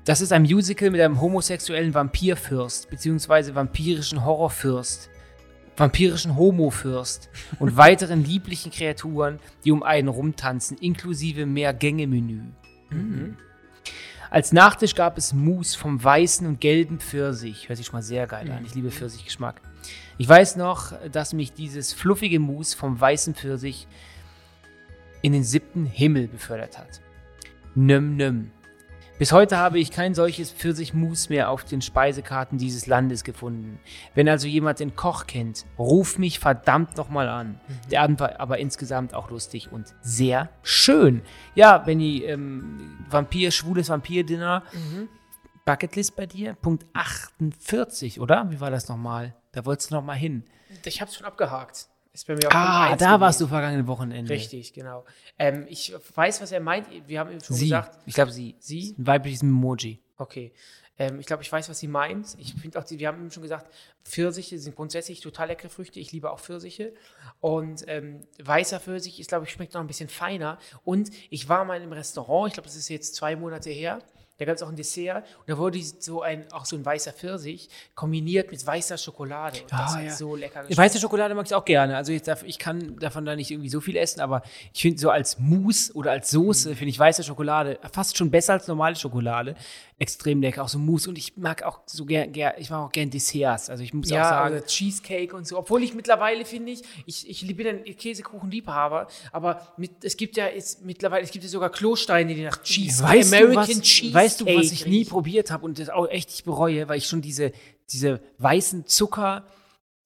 Das ist ein Musical mit einem homosexuellen Vampirfürst, beziehungsweise vampirischen Horrorfürst, vampirischen Homofürst und weiteren lieblichen Kreaturen, die um einen rumtanzen, inklusive mehr Gänge-Menü. Mhm. Als Nachtisch gab es Mousse vom weißen und gelben Pfirsich. Hört sich schon mal sehr geil an. Ich liebe mhm. Pfirsichgeschmack. Ich weiß noch, dass mich dieses fluffige Mousse vom weißen Pfirsich in den siebten Himmel befördert hat. Nöm nöm. Bis heute habe ich kein solches Pfirsichmus mehr auf den Speisekarten dieses Landes gefunden. Wenn also jemand den Koch kennt, ruf mich verdammt nochmal an. Mhm. Der Abend war aber insgesamt auch lustig und sehr schön. Ja, Benny, ähm, Vampir, schwules Vampir-Dinner. Mhm. Bucketlist bei dir? Punkt 48, oder? Wie war das nochmal? Da wolltest du nochmal hin. Ich habe es schon abgehakt. Ist bei mir auch ah, da warst du vergangene Wochenende. Richtig, genau. Ähm, ich weiß, was er meint. Wir haben ihm schon sie. gesagt. Ich glaube, sie. Sie? Ein weibliches Emoji. Okay. Ähm, ich glaube, ich weiß, was sie meint. Ich finde auch, wir haben ihm schon gesagt, Pfirsiche sind grundsätzlich total leckere Früchte. Ich liebe auch Pfirsiche. Und ähm, weißer Pfirsich ist, glaube ich, schmeckt noch ein bisschen feiner. Und ich war mal einem Restaurant, ich glaube, das ist jetzt zwei Monate her. Da gab es auch ein Dessert und da wurde so ein, auch so ein weißer Pfirsich kombiniert mit weißer Schokolade. Und das ah, ja. so lecker geschmeckt. Weiße Schokolade mag ich auch gerne. Also ich, darf, ich kann davon da nicht irgendwie so viel essen, aber ich finde so als Mousse oder als Soße mhm. finde ich weiße Schokolade fast schon besser als normale Schokolade extrem lecker, auch so Mousse und ich mag auch so gern, ger, ich mag auch gern Desserts, also ich muss ja, auch sagen. Also Cheesecake und so, obwohl ich mittlerweile finde ich, ich, ich bin ein Käsekuchenliebhaber, aber mit, es gibt ja jetzt mittlerweile, es gibt ja sogar Klosteine, die nach Cheesecake, weißt American du, was, Cheesecake. Weißt du, was ich nie probiert habe und das auch echt nicht bereue, weil ich schon diese, diese weißen Zucker,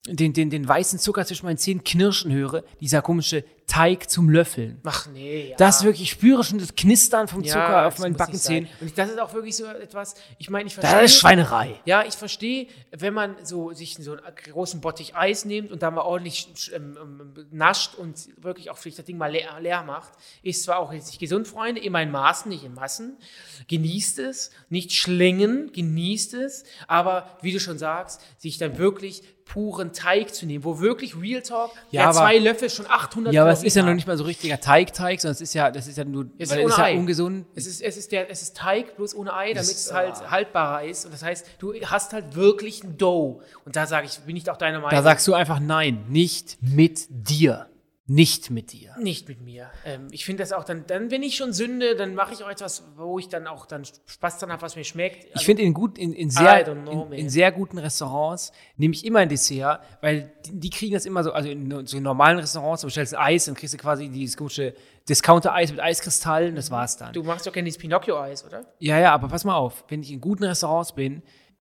den, den, den weißen Zucker zwischen meinen Zähnen knirschen höre, dieser komische Teig zum Löffeln. Ach nee, ja. Das wirklich, ich spüre schon das Knistern vom Zucker ja, auf meinen Backenzähnen. Und das ist auch wirklich so etwas, ich meine, ich verstehe. Das ist Schweinerei. Ja, ich verstehe, wenn man so sich so einen großen Bottich Eis nimmt und da mal ordentlich ähm, ähm, nascht und wirklich auch vielleicht das Ding mal leer, leer macht, ist zwar auch jetzt nicht gesund, Freunde, immer in Maßen, nicht in Massen. Genießt es, nicht schlingen, genießt es, aber wie du schon sagst, sich dann wirklich puren Teig zu nehmen, wo wirklich Real Talk, ja, ja zwei Löffel schon 800 Ja, aber es ist ja noch nicht mal so richtiger Teig-Teig, sondern es ist ja, das ist ja nur, es ist, ist ja ungesund. Es ist, es ist der, es ist Teig bloß ohne Ei, damit es halt ah. haltbarer ist. Und das heißt, du hast halt wirklich ein Dough. Und da sage ich, bin ich auch deiner Meinung. Da sagst du einfach nein, nicht mit dir. Nicht mit dir. Nicht mit mir. Ähm, ich finde das auch dann, dann, wenn ich schon sünde, dann mache ich auch etwas, wo ich dann auch dann Spaß dran habe, was mir schmeckt. Also, ich finde in gut, in, in sehr, know, in, in, sehr guten Restaurants nehme ich immer ein Dessert, weil die, die, kriegen das immer so, also in so normalen Restaurants, du bestellst Eis, dann kriegst du quasi dieses gute Discounter-Eis mit Eiskristallen, das war's dann. Du machst doch gerne dieses Pinocchio-Eis, oder? Ja, ja, aber pass mal auf, wenn ich in guten Restaurants bin,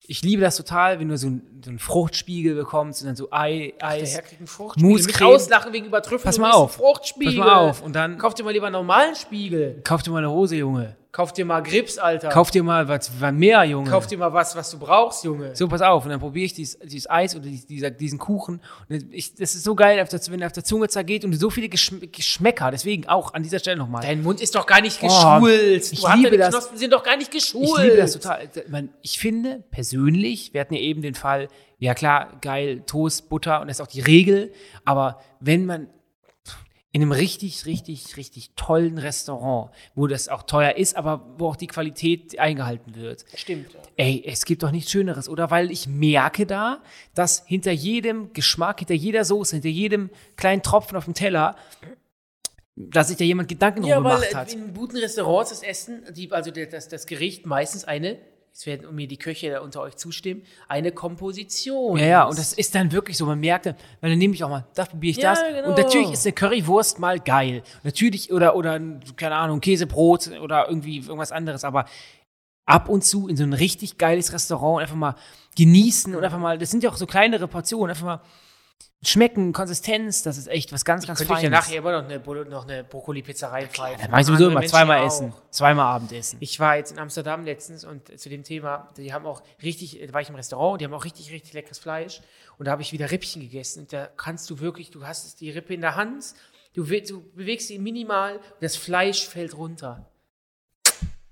ich liebe das total, wenn du so, ein, so einen Fruchtspiegel bekommst und dann so Ei, Eis, der Herr kriegt einen Fruchtspiegel. Muscreme. Mit Auslachen wegen Übertrüffeln. Pass mal auf. Fruchtspiegel. Pass mal auf. Und dann. Kauf dir mal lieber einen normalen Spiegel. Kauf dir mal eine Hose, Junge. Kauf dir mal Grips, Alter. Kauf dir mal was, was mehr, Junge. Kauf dir mal was, was du brauchst, Junge. So, pass auf. Und dann probiere ich dieses, dieses Eis oder dieser, diesen Kuchen. Und ich, das ist so geil, wenn er auf der Zunge zergeht und so viele Geschmäcker. Deswegen auch an dieser Stelle nochmal. Dein Mund ist doch gar nicht geschult. Oh, ich du liebe das. Knospen sind doch gar nicht geschult. Ich liebe das total. Ich finde persönlich, wir hatten ja eben den Fall, ja klar, geil, Toast, Butter und das ist auch die Regel. Aber wenn man in einem richtig, richtig, richtig tollen Restaurant, wo das auch teuer ist, aber wo auch die Qualität eingehalten wird. Stimmt. Ey, es gibt doch nichts Schöneres, oder? Weil ich merke da, dass hinter jedem Geschmack, hinter jeder Soße, hinter jedem kleinen Tropfen auf dem Teller, dass sich da jemand Gedanken ja, drum gemacht hat. In guten Restaurants das Essen, die, also das, das Gericht meistens eine jetzt werden mir die Köche unter euch zustimmen, eine Komposition. Ja, ja, und das ist dann wirklich so, man merkt dann, weil dann nehme ich auch mal, da probiere ich ja, das. Genau. Und natürlich ist eine Currywurst mal geil. Natürlich, oder, oder, keine Ahnung, Käsebrot oder irgendwie irgendwas anderes, aber ab und zu in so ein richtig geiles Restaurant einfach mal genießen und einfach mal, das sind ja auch so kleinere Portionen, einfach mal Schmecken, Konsistenz, das ist echt was ganz, ganz Feines. Könnte ich ja nachher immer noch eine, noch eine Brokkoli-Pizza reinpfeifen. Ja, mache ich sowieso immer zweimal essen. Zweimal Abendessen. Ich war jetzt in Amsterdam letztens und zu dem Thema, die haben auch richtig, da war ich im Restaurant, die haben auch richtig, richtig leckeres Fleisch. Und da habe ich wieder Rippchen gegessen. Und da kannst du wirklich, du hast die Rippe in der Hand, du, du bewegst sie minimal und das Fleisch fällt runter.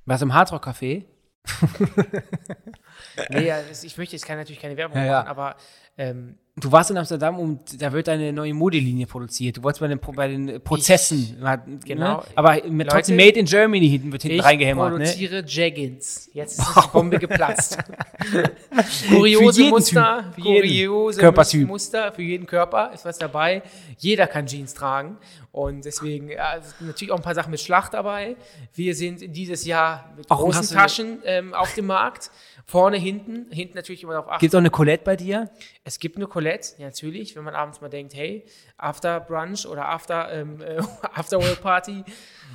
Was im Hardrock-Café? nee, ja, ich möchte jetzt natürlich keine Werbung ja, machen, aber ähm, Du warst in Amsterdam und da wird eine neue Modelinie produziert. Du wolltest bei den, bei den Prozessen. Ich, ne? genau. Ne? Aber mit, Leute, trotzdem Made in Germany hinten wird hinten ich reingehämmert. Ich produziere ne? Jaggins. Jetzt ist die Bombe geplatzt. kuriose Muster, typ, kuriose Körpertyp. Muster für jeden Körper ist was dabei. Jeder kann Jeans tragen. Und deswegen ja, natürlich auch ein paar Sachen mit Schlacht dabei. Wir sind dieses Jahr mit auch großen Taschen ähm, auf dem Markt. Vorne, hinten, hinten natürlich immer auf achten. Gibt es auch eine Colette bei dir? Es gibt eine Colette, ja, natürlich, wenn man abends mal denkt, hey, After Brunch oder After, ähm, äh, After World Party,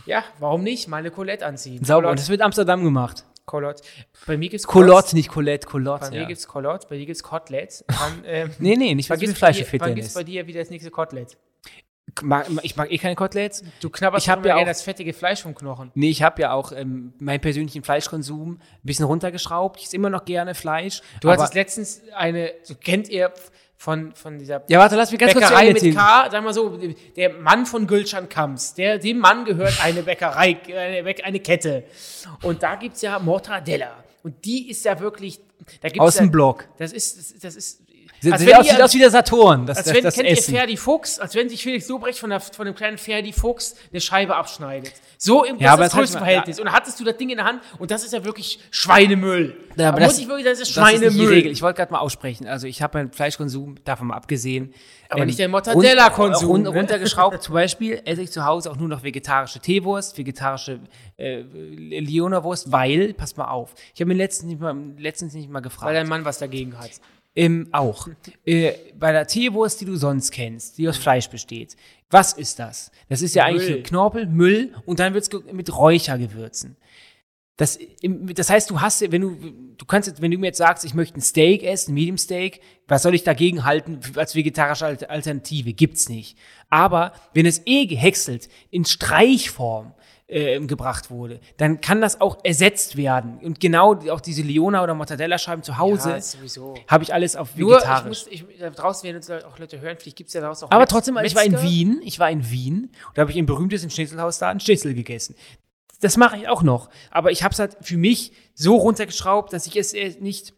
ja, warum nicht? Mal eine Colette anziehen. Sauber, und das wird Amsterdam gemacht. Colot. Bei mir gibt es Colotte, nicht Colette, Colotte. Bei mir ja. gibt es Colotte, bei dir gibt es Kotelett. ähm, nee, nee, nicht weil Fleisch fit Wann gibt es bei dir wieder das nächste Kotelett? Ich mag eh keine Koteletts. Du knabberst ich ja auch das fettige Fleisch vom Knochen. Nee, ich habe ja auch ähm, meinen persönlichen Fleischkonsum ein bisschen runtergeschraubt. Ich esse immer noch gerne Fleisch. Du hattest letztens eine, so kennt ihr von, von dieser ja, warte, lass mich ganz Bäckerei kurz mit K, sag mal so, der Mann von Gülcan Kamps, der, dem Mann gehört eine Bäckerei, eine, eine Kette. Und da gibt es ja Mortadella. Und die ist ja wirklich, da gibt's Aus ja, dem Blog. Das ist, das ist als sieht, aus, sieht aus wie der Saturn. Das, als das, wenn, das kennt Essen. ihr Ferdi Fuchs, als wenn sich Felix Lobrecht von, der, von dem kleinen Ferdi Fuchs eine Scheibe abschneidet. So im ja, das, das Größenverhältnis. Ja. Und dann hattest du das Ding in der Hand und das ist ja wirklich Schweinemüll. Ja, aber da das, muss ich wirklich sagen, das ist Schweinemüll. Ist ich wollte gerade mal aussprechen. Also ich habe meinen Fleischkonsum, davon mal abgesehen. Aber ähm, nicht der Mortadella-Konsum. Run, ne? runtergeschraubt. Zum Beispiel esse ich zu Hause auch nur noch vegetarische Teewurst, vegetarische äh, Leona-Wurst, weil, pass mal auf, ich habe mir letztens nicht, mal, letztens nicht mal gefragt. Weil dein Mann was dagegen hat. Ähm, auch. Äh, bei der Teewurst, die du sonst kennst, die aus Fleisch besteht. Was ist das? Das ist ja Müll. eigentlich Knorpel, Müll und dann wird es mit Räuchergewürzen. Das, das heißt, du hast, wenn du, du kannst, wenn du mir jetzt sagst, ich möchte ein Steak essen, Medium Steak, was soll ich dagegen halten als vegetarische Alternative? Gibt's nicht. Aber wenn es eh gehäckselt in Streichform äh, gebracht wurde, dann kann das auch ersetzt werden. Und genau auch diese Leona oder Mortadella-Scheiben zu Hause ja, habe ich alles auf vegetarisch. Nur, ich muss, ich, da draußen werden uns auch Leute hören, vielleicht gibt es ja daraus auch Aber Metz trotzdem, Metzger. ich war in Wien, ich war in Wien und da habe ich im berühmtesten Schnitzelhaus da einen Schnitzel gegessen. Das mache ich auch noch. Aber ich habe es halt für mich so runtergeschraubt, dass ich es nicht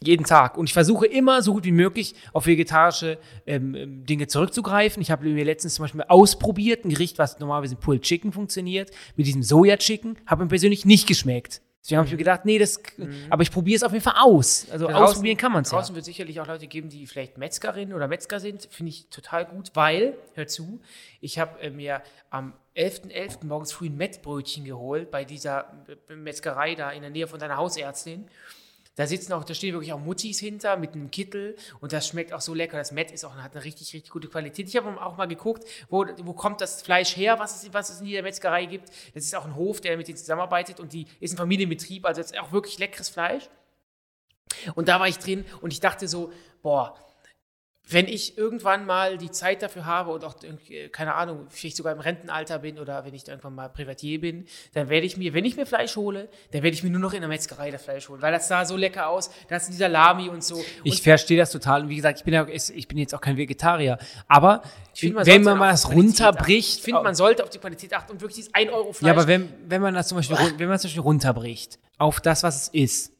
jeden Tag. Und ich versuche immer so gut wie möglich auf vegetarische ähm, ähm, Dinge zurückzugreifen. Ich habe mir letztens zum Beispiel ausprobiert, ein Gericht, was normalerweise in Pulled Chicken funktioniert, mit diesem Soja-Chicken, hat mir persönlich nicht geschmeckt. Deswegen habe ich mir gedacht, nee, das, mhm. aber ich probiere es auf jeden Fall aus. Also draußen, ausprobieren kann man es ja. Draußen wird sicherlich auch Leute geben, die vielleicht Metzgerinnen oder Metzger sind. Finde ich total gut, weil, hör zu, ich habe äh, mir am 11.11. .11. morgens früh ein Mettbrötchen geholt bei dieser äh, Metzgerei da in der Nähe von deiner Hausärztin. Da sitzen auch, da stehen wirklich auch Muttis hinter mit einem Kittel und das schmeckt auch so lecker. Das Mett ist auch, hat eine richtig, richtig gute Qualität. Ich habe auch mal geguckt, wo, wo kommt das Fleisch her, was es, was es in der Metzgerei gibt. Das ist auch ein Hof, der mit denen zusammenarbeitet und die ist ein Familienbetrieb, also ist auch wirklich leckeres Fleisch. Und da war ich drin und ich dachte so, boah, wenn ich irgendwann mal die Zeit dafür habe und auch, keine Ahnung, vielleicht sogar im Rentenalter bin oder wenn ich irgendwann mal Privatier bin, dann werde ich mir, wenn ich mir Fleisch hole, dann werde ich mir nur noch in der Metzgerei das Fleisch holen, weil das sah so lecker aus, das ist dieser Lami und so. Und ich verstehe das total und wie gesagt, ich bin, ja, ich bin jetzt auch kein Vegetarier, aber find, man wenn man mal das runterbricht. Ich finde, man sollte auf die Qualität achten und wirklich dieses 1 Euro Fleisch. Ja, aber wenn, wenn man das zum Beispiel, wenn man das zum Beispiel runterbricht auf das, was es ist,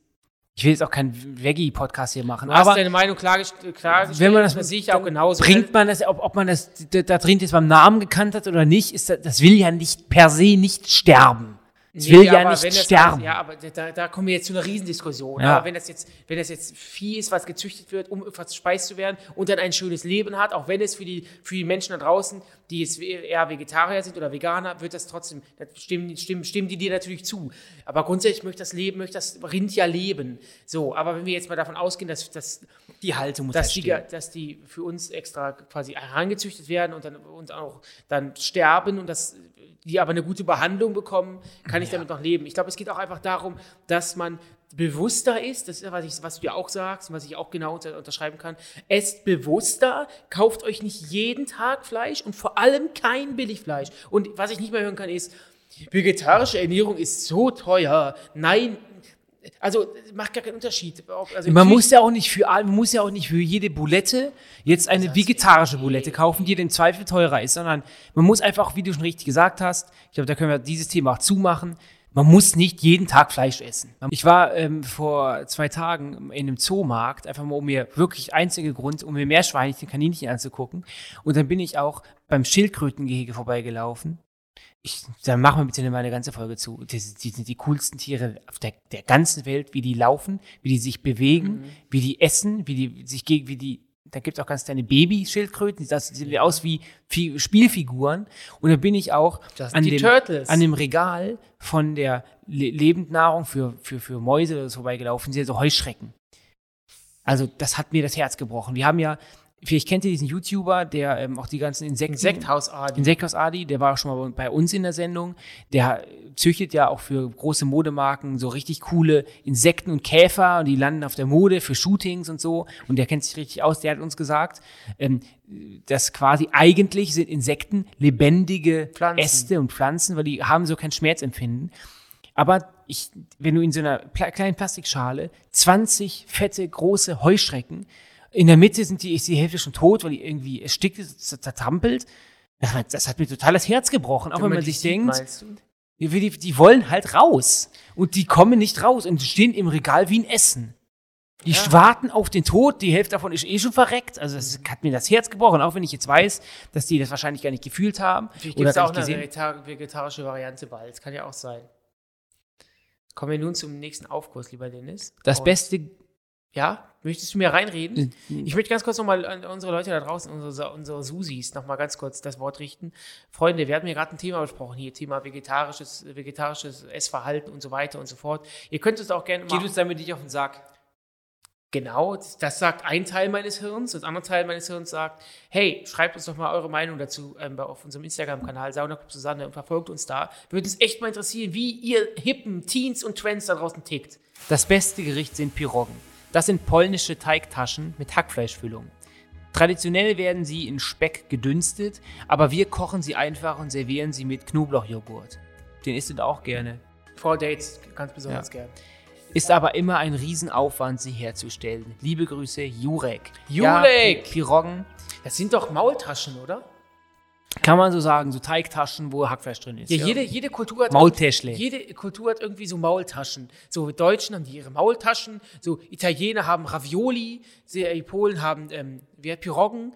ich will jetzt auch keinen Veggie-Podcast hier machen. Du aber hast deine Meinung klar, klar wenn man das, das sehe ich auch genauso. Bringt man das, ob, ob man das da drin jetzt beim Namen gekannt hat oder nicht, ist das, das will ja nicht per se nicht sterben. Es nee, will ja nicht sterben. Das, ja, aber da, da kommen wir jetzt zu einer Riesendiskussion. Ja. Aber wenn das, jetzt, wenn das jetzt Vieh ist, was gezüchtet wird, um etwas speist zu werden und dann ein schönes Leben hat, auch wenn es für die, für die Menschen da draußen, die jetzt eher Vegetarier sind oder Veganer, wird das trotzdem, das stimmen, stimmen, stimmen die dir natürlich zu. Aber grundsätzlich möchte das Leben, möchte das Rind ja leben. So, aber wenn wir jetzt mal davon ausgehen, dass, dass die Haltung muss dass, die, dass die für uns extra quasi herangezüchtet werden und dann und auch dann sterben und das die aber eine gute Behandlung bekommen, kann ich ja. damit noch leben. Ich glaube, es geht auch einfach darum, dass man bewusster ist, das ist was, ich, was du ja auch sagst, was ich auch genau unter, unterschreiben kann. Esst bewusster, kauft euch nicht jeden Tag Fleisch und vor allem kein Billigfleisch. Und was ich nicht mehr hören kann, ist, vegetarische Ernährung ist so teuer. Nein, also macht gar keinen Unterschied. Also man muss ja auch nicht für man muss ja auch nicht für jede Bulette jetzt eine vegetarische Bulette kaufen, die im Zweifel teurer ist, sondern man muss einfach, wie du schon richtig gesagt hast, ich glaube, da können wir dieses Thema auch zumachen. Man muss nicht jeden Tag Fleisch essen. Ich war ähm, vor zwei Tagen in einem Zoomarkt, einfach mal um mir wirklich einziger Grund, um mir Meerschweinchen, Kaninchen anzugucken. Und dann bin ich auch beim Schildkrötengehege vorbeigelaufen ich, dann machen wir bitte mal eine ganze Folge zu. Die, die sind die coolsten Tiere auf der, der ganzen Welt, wie die laufen, wie die sich bewegen, mhm. wie die essen, wie die sich gegen, wie die, da gibt es auch ganz kleine Baby-Schildkröten, die sehen aus wie Spielfiguren. Und da bin ich auch an dem, an dem Regal von der Le Lebendnahrung für, für, für Mäuse oder so vorbeigelaufen, sind so Heuschrecken. Also, das hat mir das Herz gebrochen. Wir haben ja Vielleicht kennt ihr diesen YouTuber, der ähm, auch die ganzen Insekten. Insekthaus Adi. Insekthaus Adi, der war auch schon mal bei uns in der Sendung. Der züchtet ja auch für große Modemarken so richtig coole Insekten und Käfer und die landen auf der Mode für Shootings und so. Und der kennt sich richtig aus. Der hat uns gesagt, ähm, dass quasi eigentlich sind Insekten lebendige Pflanzen. Äste und Pflanzen, weil die haben so kein Schmerzempfinden. Aber ich, wenn du in so einer kleinen Plastikschale 20 fette, große Heuschrecken in der Mitte sind die, ist die Hälfte schon tot, weil die irgendwie erstickt ist, zertrampelt. Das hat, das hat mir total das Herz gebrochen, auch wenn, man sich denkt, die, die, wollen halt raus. Und die kommen nicht raus und stehen im Regal wie ein Essen. Die ja. warten auf den Tod, die Hälfte davon ist eh schon verreckt. Also das hat mir das Herz gebrochen, auch wenn ich jetzt weiß, dass die das wahrscheinlich gar nicht gefühlt haben. Vielleicht gibt es auch eine vegetarische Variante bald. Das kann ja auch sein. Kommen wir nun zum nächsten Aufkurs, lieber Dennis. Das Und beste ja, möchtest du mir reinreden? Äh, ich möchte ganz kurz nochmal an unsere Leute da draußen, unsere, unsere Susis, nochmal ganz kurz das Wort richten. Freunde, wir hatten hier gerade ein Thema besprochen, hier Thema vegetarisches, vegetarisches Essverhalten und so weiter und so fort. Ihr könnt es auch gerne machen. Geht uns damit nicht auf den Sack. Genau, das sagt ein Teil meines Hirns. Das andere Teil meines Hirns sagt, hey, schreibt uns doch mal eure Meinung dazu ähm, auf unserem Instagram-Kanal Sauna Club Susanne und verfolgt uns da. Würde uns echt mal interessieren, wie ihr hippen Teens und Trends da draußen tickt. Das beste Gericht sind Piroggen. Das sind polnische Teigtaschen mit Hackfleischfüllung. Traditionell werden sie in Speck gedünstet, aber wir kochen sie einfach und servieren sie mit Knoblauchjoghurt. Den isst du auch gerne. Vor Dates ganz besonders ja. gern. Ist aber immer ein Riesenaufwand, sie herzustellen. Liebe Grüße, Jurek. Jurek! Ja, Piroggen. Das sind doch Maultaschen, oder? Kann man so sagen, so Teigtaschen, wo Hackfleisch drin ist. Ja, ja. Jede, jede Kultur hat Maultäschle. Jede Kultur hat irgendwie so Maultaschen. So Deutschen haben die ihre Maultaschen, so Italiener haben Ravioli, die Polen haben ähm, wie Piroggen.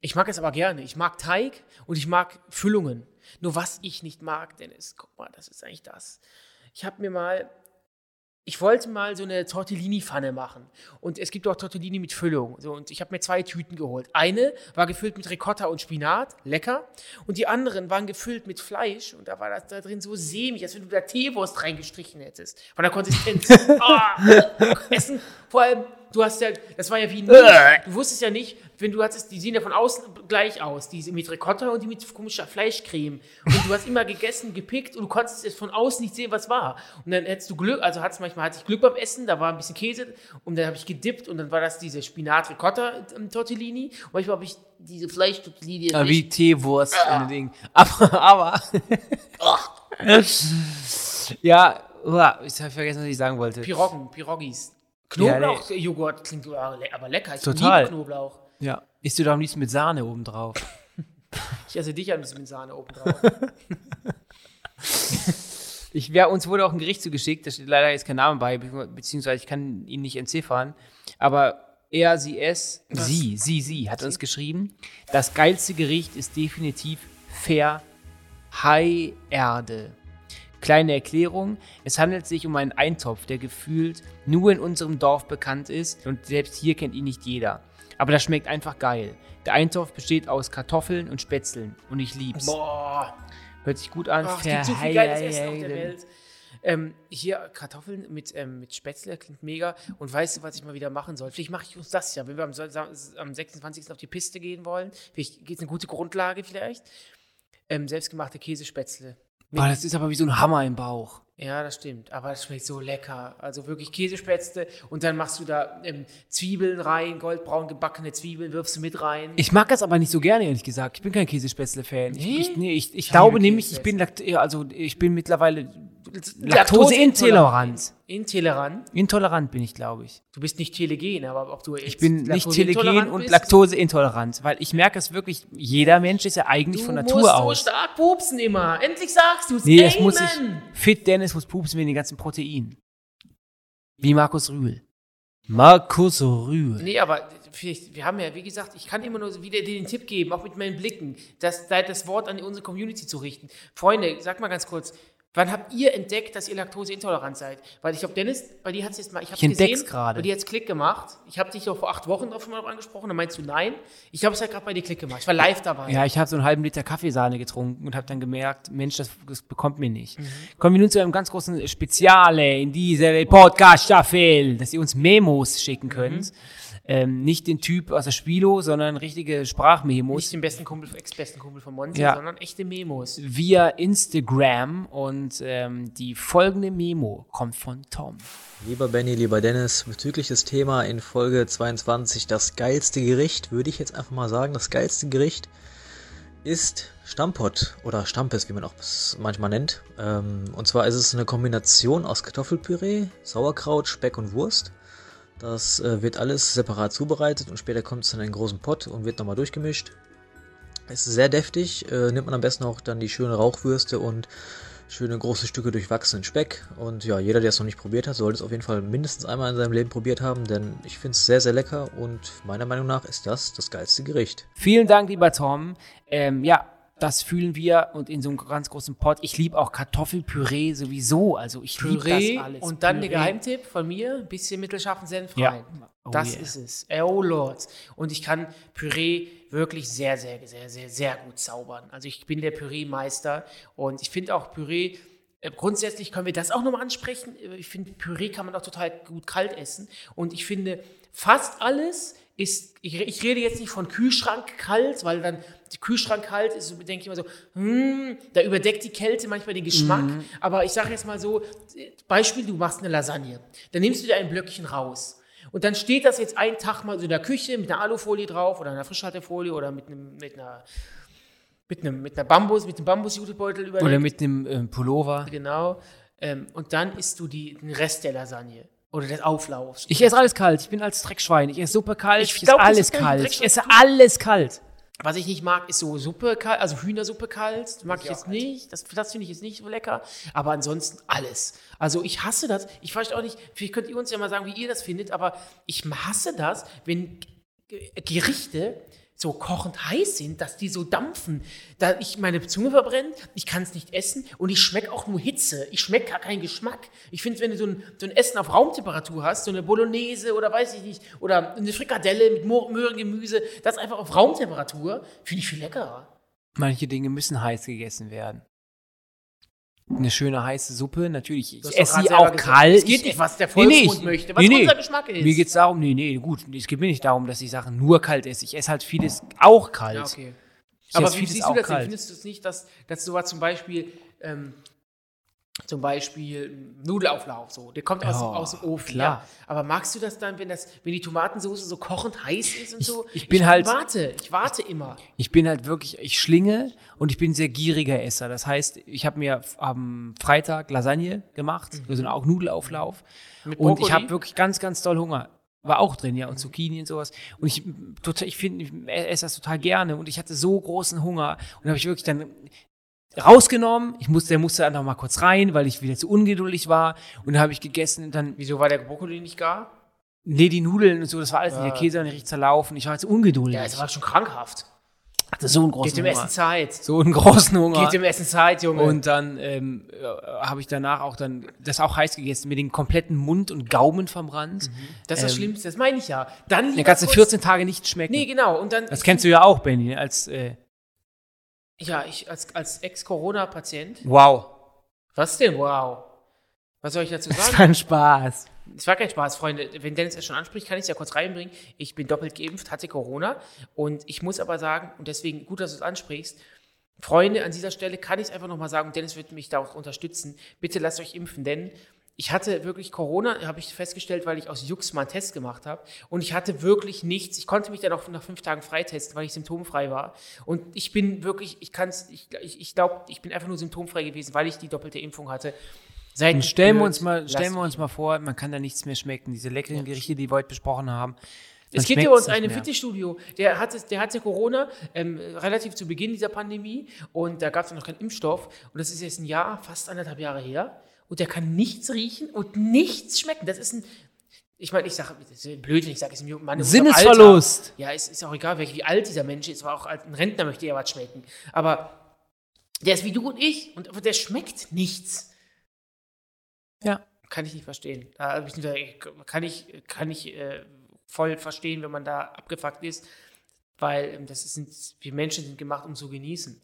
Ich mag es aber gerne. Ich mag Teig und ich mag Füllungen. Nur was ich nicht mag, Dennis, guck mal, das ist eigentlich das. Ich habe mir mal ich wollte mal so eine Tortellini-Pfanne machen. Und es gibt auch Tortellini mit Füllung. So, und ich habe mir zwei Tüten geholt. Eine war gefüllt mit Ricotta und Spinat, lecker. Und die anderen waren gefüllt mit Fleisch. Und da war das da drin so sämig, als wenn du da Teewurst reingestrichen hättest. Von der Konsistenz. oh, Essen, vor allem du hast ja, das war ja wie, nie, du wusstest ja nicht, wenn du hattest, die sehen ja von außen gleich aus, die mit Ricotta und die mit komischer Fleischcreme. Und du hast immer gegessen, gepickt und du konntest es von außen nicht sehen, was war. Und dann hättest du Glück, also hattest manchmal hatte ich Glück beim Essen, da war ein bisschen Käse und dann habe ich gedippt und dann war das diese Spinat-Ricotta-Tortellini. Und manchmal habe ich diese Fleisch-Tortellini. Ja, wie Teewurst, ah. Ding. Aber, aber. ja, ich habe vergessen, was ich sagen wollte. Piroggen, Pirogis. Knoblauchjoghurt klingt aber lecker. Ich Total. Knoblauch. Ja. Isst du da am liebsten mit Sahne obendrauf? ich esse dich am liebsten mit Sahne obendrauf. ich, ja, uns wurde auch ein Gericht zugeschickt, da steht leider jetzt kein Name bei, beziehungsweise ich kann ihn nicht entziffern. Aber er, sie, es, Was? sie, sie, sie hat sie? uns geschrieben, das geilste Gericht ist definitiv Fair High Erde. Kleine Erklärung, es handelt sich um einen Eintopf, der gefühlt nur in unserem Dorf bekannt ist und selbst hier kennt ihn nicht jeder. Aber das schmeckt einfach geil. Der Eintopf besteht aus Kartoffeln und Spätzlen und ich lieb's. Boah. Hört sich gut an. Oh, es gibt so viel geiles Essen auf der Welt. Ähm, hier Kartoffeln mit, ähm, mit Spätzle, klingt mega. Und weißt du, was ich mal wieder machen soll? Vielleicht mache ich uns das ja, wenn wir am, am 26. auf die Piste gehen wollen. Vielleicht geht es eine gute Grundlage vielleicht. Ähm, selbstgemachte Käsespätzle. Boah, das ist aber wie so ein Hammer im Bauch. Ja, das stimmt. Aber es schmeckt so lecker. Also wirklich Käsespätzle und dann machst du da ähm, Zwiebeln rein, goldbraun gebackene Zwiebeln, wirfst du mit rein. Ich mag das aber nicht so gerne, ehrlich gesagt. Ich bin kein Käsespätzle-Fan. Nee? Ich, ich, nee, ich, ich glaube nämlich, ich bin, also ich bin mittlerweile Laktoseintolerant. Intolerant? Intolerant bin ich, glaube ich. Du bist nicht telegen, aber ob du Ich bin nicht telegen und Laktoseintolerant, weil ich merke es wirklich, jeder Mensch ist ja eigentlich du von Natur aus. Du musst so stark pupsen immer. Endlich sagst du es. Nee, es muss ich, Fit Dennis muss pupsen wegen den ganzen Proteinen. Wie Markus Rühl. Markus Rühl. Nee, aber wir haben ja, wie gesagt, ich kann immer nur wieder den Tipp geben, auch mit meinen Blicken, das, das Wort an unsere Community zu richten. Freunde, sag mal ganz kurz, Wann habt ihr entdeckt, dass ihr laktoseintolerant seid? Weil ich glaube, Dennis, bei dir hat es jetzt mal, ich habe gesehen, gerade. bei dir hat Klick gemacht. Ich habe dich doch vor acht Wochen drauf mal angesprochen, dann meinst du nein. Ich habe es halt gerade bei dir Klick gemacht. Ich war live dabei. Ja, ich habe so einen halben Liter Kaffeesahne getrunken und habe dann gemerkt, Mensch, das, das bekommt mir nicht. Mhm. Kommen wir nun zu einem ganz großen Speziale in dieser Podcast-Staffel, dass ihr uns Memos schicken könnt. Mhm ähm, nicht den Typ aus der Spilo, sondern richtige Sprachmemos. Nicht den besten Kumpel, ex-besten Kumpel von Monty, ja. sondern echte Memos. Via Instagram und ähm, die folgende Memo kommt von Tom. Lieber Benny, lieber Dennis, bezüglich des Thema in Folge 22, das geilste Gericht, würde ich jetzt einfach mal sagen, das geilste Gericht ist Stammpot oder Stampes, wie man auch manchmal nennt. Ähm, und zwar ist es eine Kombination aus Kartoffelpüree, Sauerkraut, Speck und Wurst. Das äh, wird alles separat zubereitet und später kommt es in einen großen Pott und wird nochmal durchgemischt. Ist sehr deftig, äh, nimmt man am besten auch dann die schöne Rauchwürste und schöne große Stücke durchwachsenen Speck. Und ja, jeder, der es noch nicht probiert hat, sollte es auf jeden Fall mindestens einmal in seinem Leben probiert haben, denn ich finde es sehr, sehr lecker und meiner Meinung nach ist das das geilste Gericht. Vielen Dank, lieber Tom. Ähm, ja, das fühlen wir und in so einem ganz großen Pot. Ich liebe auch Kartoffelpüree sowieso. Also ich liebe das alles. Und dann Püree. der Geheimtipp von mir: ein bisschen mittelscharfen Senf rein. Ja. Oh das yeah. ist es. Oh Lord. Und ich kann Püree wirklich sehr, sehr, sehr, sehr, sehr gut zaubern. Also ich bin der Püree-Meister und ich finde auch Püree. Äh, grundsätzlich können wir das auch nochmal ansprechen. Ich finde, Püree kann man auch total gut kalt essen. Und ich finde, fast alles ist, ich, ich, rede jetzt nicht von Kühlschrank kalt, weil dann die Kühlschrank kalt ist, denke ich immer so, hm, da überdeckt die Kälte manchmal den Geschmack. Mhm. Aber ich sage jetzt mal so, Beispiel, du machst eine Lasagne. Dann nimmst du dir ein Blöckchen raus. Und dann steht das jetzt einen Tag mal so in der Küche mit einer Alufolie drauf oder einer Frischhaltefolie oder mit, einem, mit einer mit einem mit einer Bambus, mit einem Bambus-Jutebeutel überdeckt. Oder mit einem äh, Pullover. Genau. Ähm, und dann isst du die, den Rest der Lasagne. Oder des Auflaufs. Ich esse alles kalt. Ich bin als Dreckschwein. Ich esse Suppe kalt. Ich, ich esse alles kalt. Ich esse alles kalt. Was ich nicht mag, ist so Suppe kalt, also Hühnersuppe kalt. Das mag ich, ich jetzt nicht. Das, das finde ich jetzt nicht so lecker. Aber ansonsten alles. Also ich hasse das. Ich verstehe auch nicht, vielleicht könnt ihr uns ja mal sagen, wie ihr das findet, aber ich hasse das, wenn Gerichte so kochend heiß sind, dass die so dampfen, da ich meine Zunge verbrennt, ich kann es nicht essen und ich schmecke auch nur Hitze. Ich schmecke gar keinen Geschmack. Ich finde, wenn du so ein, so ein Essen auf Raumtemperatur hast, so eine Bolognese oder weiß ich nicht, oder eine Frikadelle mit Möhrengemüse, das einfach auf Raumtemperatur, finde ich viel leckerer. Manche Dinge müssen heiß gegessen werden. Eine schöne heiße Suppe, natürlich. Ich esse sie auch kalt. Es geht nicht, was der Volksmund nee, möchte, was nee, unser Geschmack ist. Mir geht es darum, nee, nee, gut, es geht mir nicht darum, dass ich Sachen nur kalt esse. Ich esse halt vieles auch kalt. Ja, okay. Ich Aber wie siehst du das denn? Findest du es nicht, dass, dass sowas zum Beispiel ähm, zum Beispiel Nudelauflauf, so. Der kommt aus, oh, aus dem Ofen. Klar. Ja. Aber magst du das dann, wenn, das, wenn die Tomatensauce so kochend heiß ist und ich, so? Ich bin ich halt. warte, ich warte immer. Ich bin halt wirklich, ich schlinge und ich bin ein sehr gieriger Esser. Das heißt, ich habe mir am Freitag Lasagne gemacht, mhm. also auch Nudelauflauf. Mit und ich habe wirklich ganz, ganz doll Hunger war auch drin, ja, und Zucchini und sowas. Und ich total, ich finde, ich esse das total gerne und ich hatte so großen Hunger und habe ich wirklich dann rausgenommen. Ich musste, der musste dann noch mal kurz rein, weil ich wieder zu ungeduldig war. Und dann habe ich gegessen und dann. Wieso war der Brokkoli nicht gar? Nee, die Nudeln und so, das war alles nicht. Der Käse war nicht richtig zerlaufen. Ich war jetzt ungeduldig. Ja, es war schon krankhaft. Hatte so einen großen Geht dem Essen Zeit. So einen großen Hunger. Geht dem Essen Zeit, Junge. Und dann ähm, äh, habe ich danach auch dann das auch heiß gegessen, mir den kompletten Mund und Gaumen verbrannt. Mhm. Das ist das ähm, Schlimmste, das meine ich ja. Dann dann kannst du 14 Tage nicht schmecken. Nee, genau. Und dann, das kennst du ja auch, Benny, als äh, ja, ich als, als Ex-Corona-Patient. Wow. Was denn wow? Was soll ich dazu sagen? Das war ein Spaß. Es war kein Spaß, Freunde. Wenn Dennis es schon anspricht, kann ich es ja kurz reinbringen. Ich bin doppelt geimpft, hatte Corona. Und ich muss aber sagen, und deswegen gut, dass du es ansprichst, Freunde, an dieser Stelle kann ich es einfach nochmal sagen, und Dennis wird mich da auch unterstützen. Bitte lasst euch impfen, denn ich hatte wirklich Corona, habe ich festgestellt, weil ich aus Jux mal einen Test gemacht habe. Und ich hatte wirklich nichts. Ich konnte mich dann auch nach fünf Tagen freitesten, weil ich symptomfrei war. Und ich bin wirklich, ich kann es, ich, ich, ich glaube, ich bin einfach nur symptomfrei gewesen, weil ich die doppelte Impfung hatte. Seid stellen wir uns mal, stellen wir uns mal vor, man kann da nichts mehr schmecken. Diese leckeren ja. Gerichte, die wir heute besprochen haben. Es gibt ja uns einen Fitnessstudio, der hatte, der hatte Corona ähm, relativ zu Beginn dieser Pandemie und da gab es noch keinen Impfstoff und das ist jetzt ein Jahr, fast anderthalb Jahre her und der kann nichts riechen und nichts schmecken. Das ist ein, ich meine, ich sage, blöd, wenn ich sage, es ist ein Mann. Sinnesverlust. Ja, es ist auch egal, wie alt dieser Mensch ist, aber auch ein Rentner möchte ja was schmecken. Aber der ist wie du und ich und der schmeckt nichts. Ja. Kann ich nicht verstehen. Kann ich, kann ich äh, voll verstehen, wenn man da abgefuckt ist, weil ähm, das sind, wir Menschen sind gemacht, um zu genießen.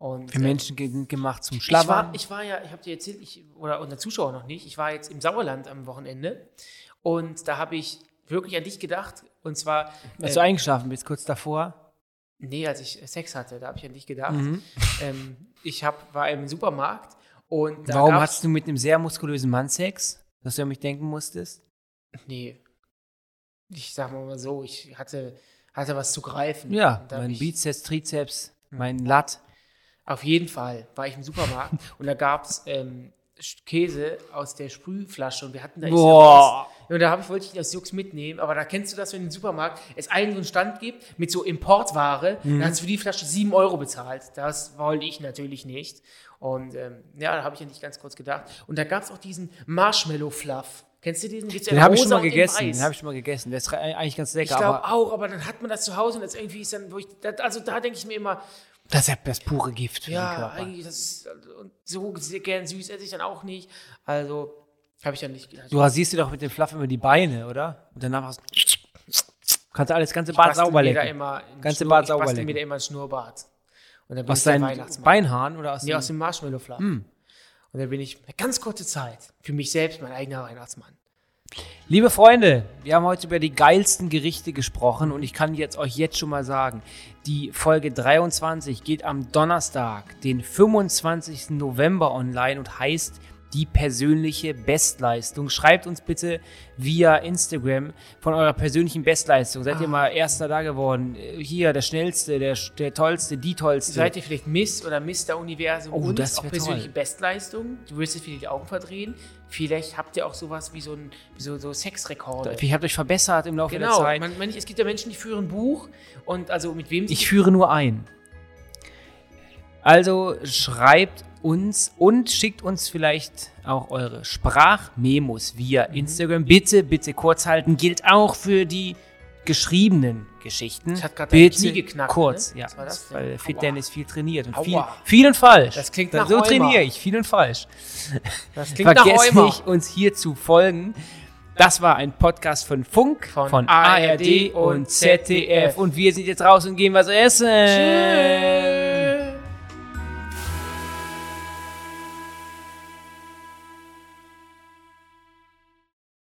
Und, Wir Menschen sind gemacht zum Schlafen. Ich war, ich war ja, ich habe dir erzählt, ich, oder unsere Zuschauer noch nicht, ich war jetzt im Sauerland am Wochenende und da habe ich wirklich an dich gedacht. Und zwar. Als äh, du eingeschlafen bist, kurz davor? Nee, als ich Sex hatte, da habe ich an dich gedacht. Mhm. Ähm, ich hab, war im Supermarkt und. Warum hast du mit einem sehr muskulösen Mann Sex, dass du an mich denken musstest? Nee. Ich sag mal so, ich hatte, hatte was zu greifen. Ja, mein Bizeps, Trizeps, mein Latt. Auf jeden Fall war ich im Supermarkt und da gab es ähm, Käse aus der Sprühflasche und wir hatten da Boah. Und da ich, wollte ich das Jux mitnehmen, aber da kennst du das, wenn im Supermarkt es einen so einen Stand gibt mit so Importware, mhm. dann hast du für die Flasche 7 Euro bezahlt. Das wollte ich natürlich nicht. Und ähm, ja, da habe ich ja nicht ganz kurz gedacht. Und da gab es auch diesen Marshmallow-Fluff. Kennst du diesen? den habe ich schon mal gegessen. Den habe ich schon mal gegessen. Der ist eigentlich ganz lecker. Ich glaube auch, aber dann hat man das zu Hause und jetzt irgendwie ist dann, wo ich, also da denke ich mir immer, das ist ja das pure Gift für ja, den Körper. eigentlich, das ist, und so gern süß esse ich dann auch nicht. Also, habe ich dann nicht gedacht. Du rasierst dir doch mit dem Fluff immer die Beine, oder? Und danach hast du, kannst du alles, ganze Bart sauber lecken. Immer ganze Schnur, Bart sauber lecken. Ich mir da immer ein Schnurrbart. Und dann bin Was, dein Beinhahn oder aus nee, dem? aus dem Marshmallow-Fluff. Mm. Und dann bin ich eine ganz kurze Zeit für mich selbst mein eigener Weihnachtsmann. Liebe Freunde, wir haben heute über die geilsten Gerichte gesprochen und ich kann jetzt euch jetzt schon mal sagen, die Folge 23 geht am Donnerstag, den 25. November online und heißt die persönliche Bestleistung. Schreibt uns bitte via Instagram von eurer persönlichen Bestleistung. Seid ah. ihr mal Erster da geworden? Hier, der Schnellste, der, der Tollste, die Tollste. Seid ihr vielleicht Miss oder Mr. Universum oh, und das auch persönliche toll. Bestleistung? Du wirst dir die Augen verdrehen. Vielleicht habt ihr auch sowas wie so, ein, wie so, so Sexrekorde. Vielleicht habt ihr euch verbessert im Laufe genau. der Zeit. Genau, es gibt ja Menschen, die führen Buch und also mit wem Ich führe nur ein. Also schreibt uns und schickt uns vielleicht auch eure Sprachmemos via mhm. Instagram. Bitte, bitte kurz halten. Gilt auch für die geschriebenen Geschichten. Ich hatte gerade Knie geknackt, kurz. ne? Ja, Was war das denn? weil Fit Aua. Dennis viel trainiert und viel, viel und falsch. Das klingt nach So trainiere ich, viel und falsch. Das klingt nach Vergesst Rheuma. nicht, uns hier zu folgen. Das war ein Podcast von Funk, Von von, ARD und und ZDF. Und wir sind jetzt raus und gehen was essen. Tschüss.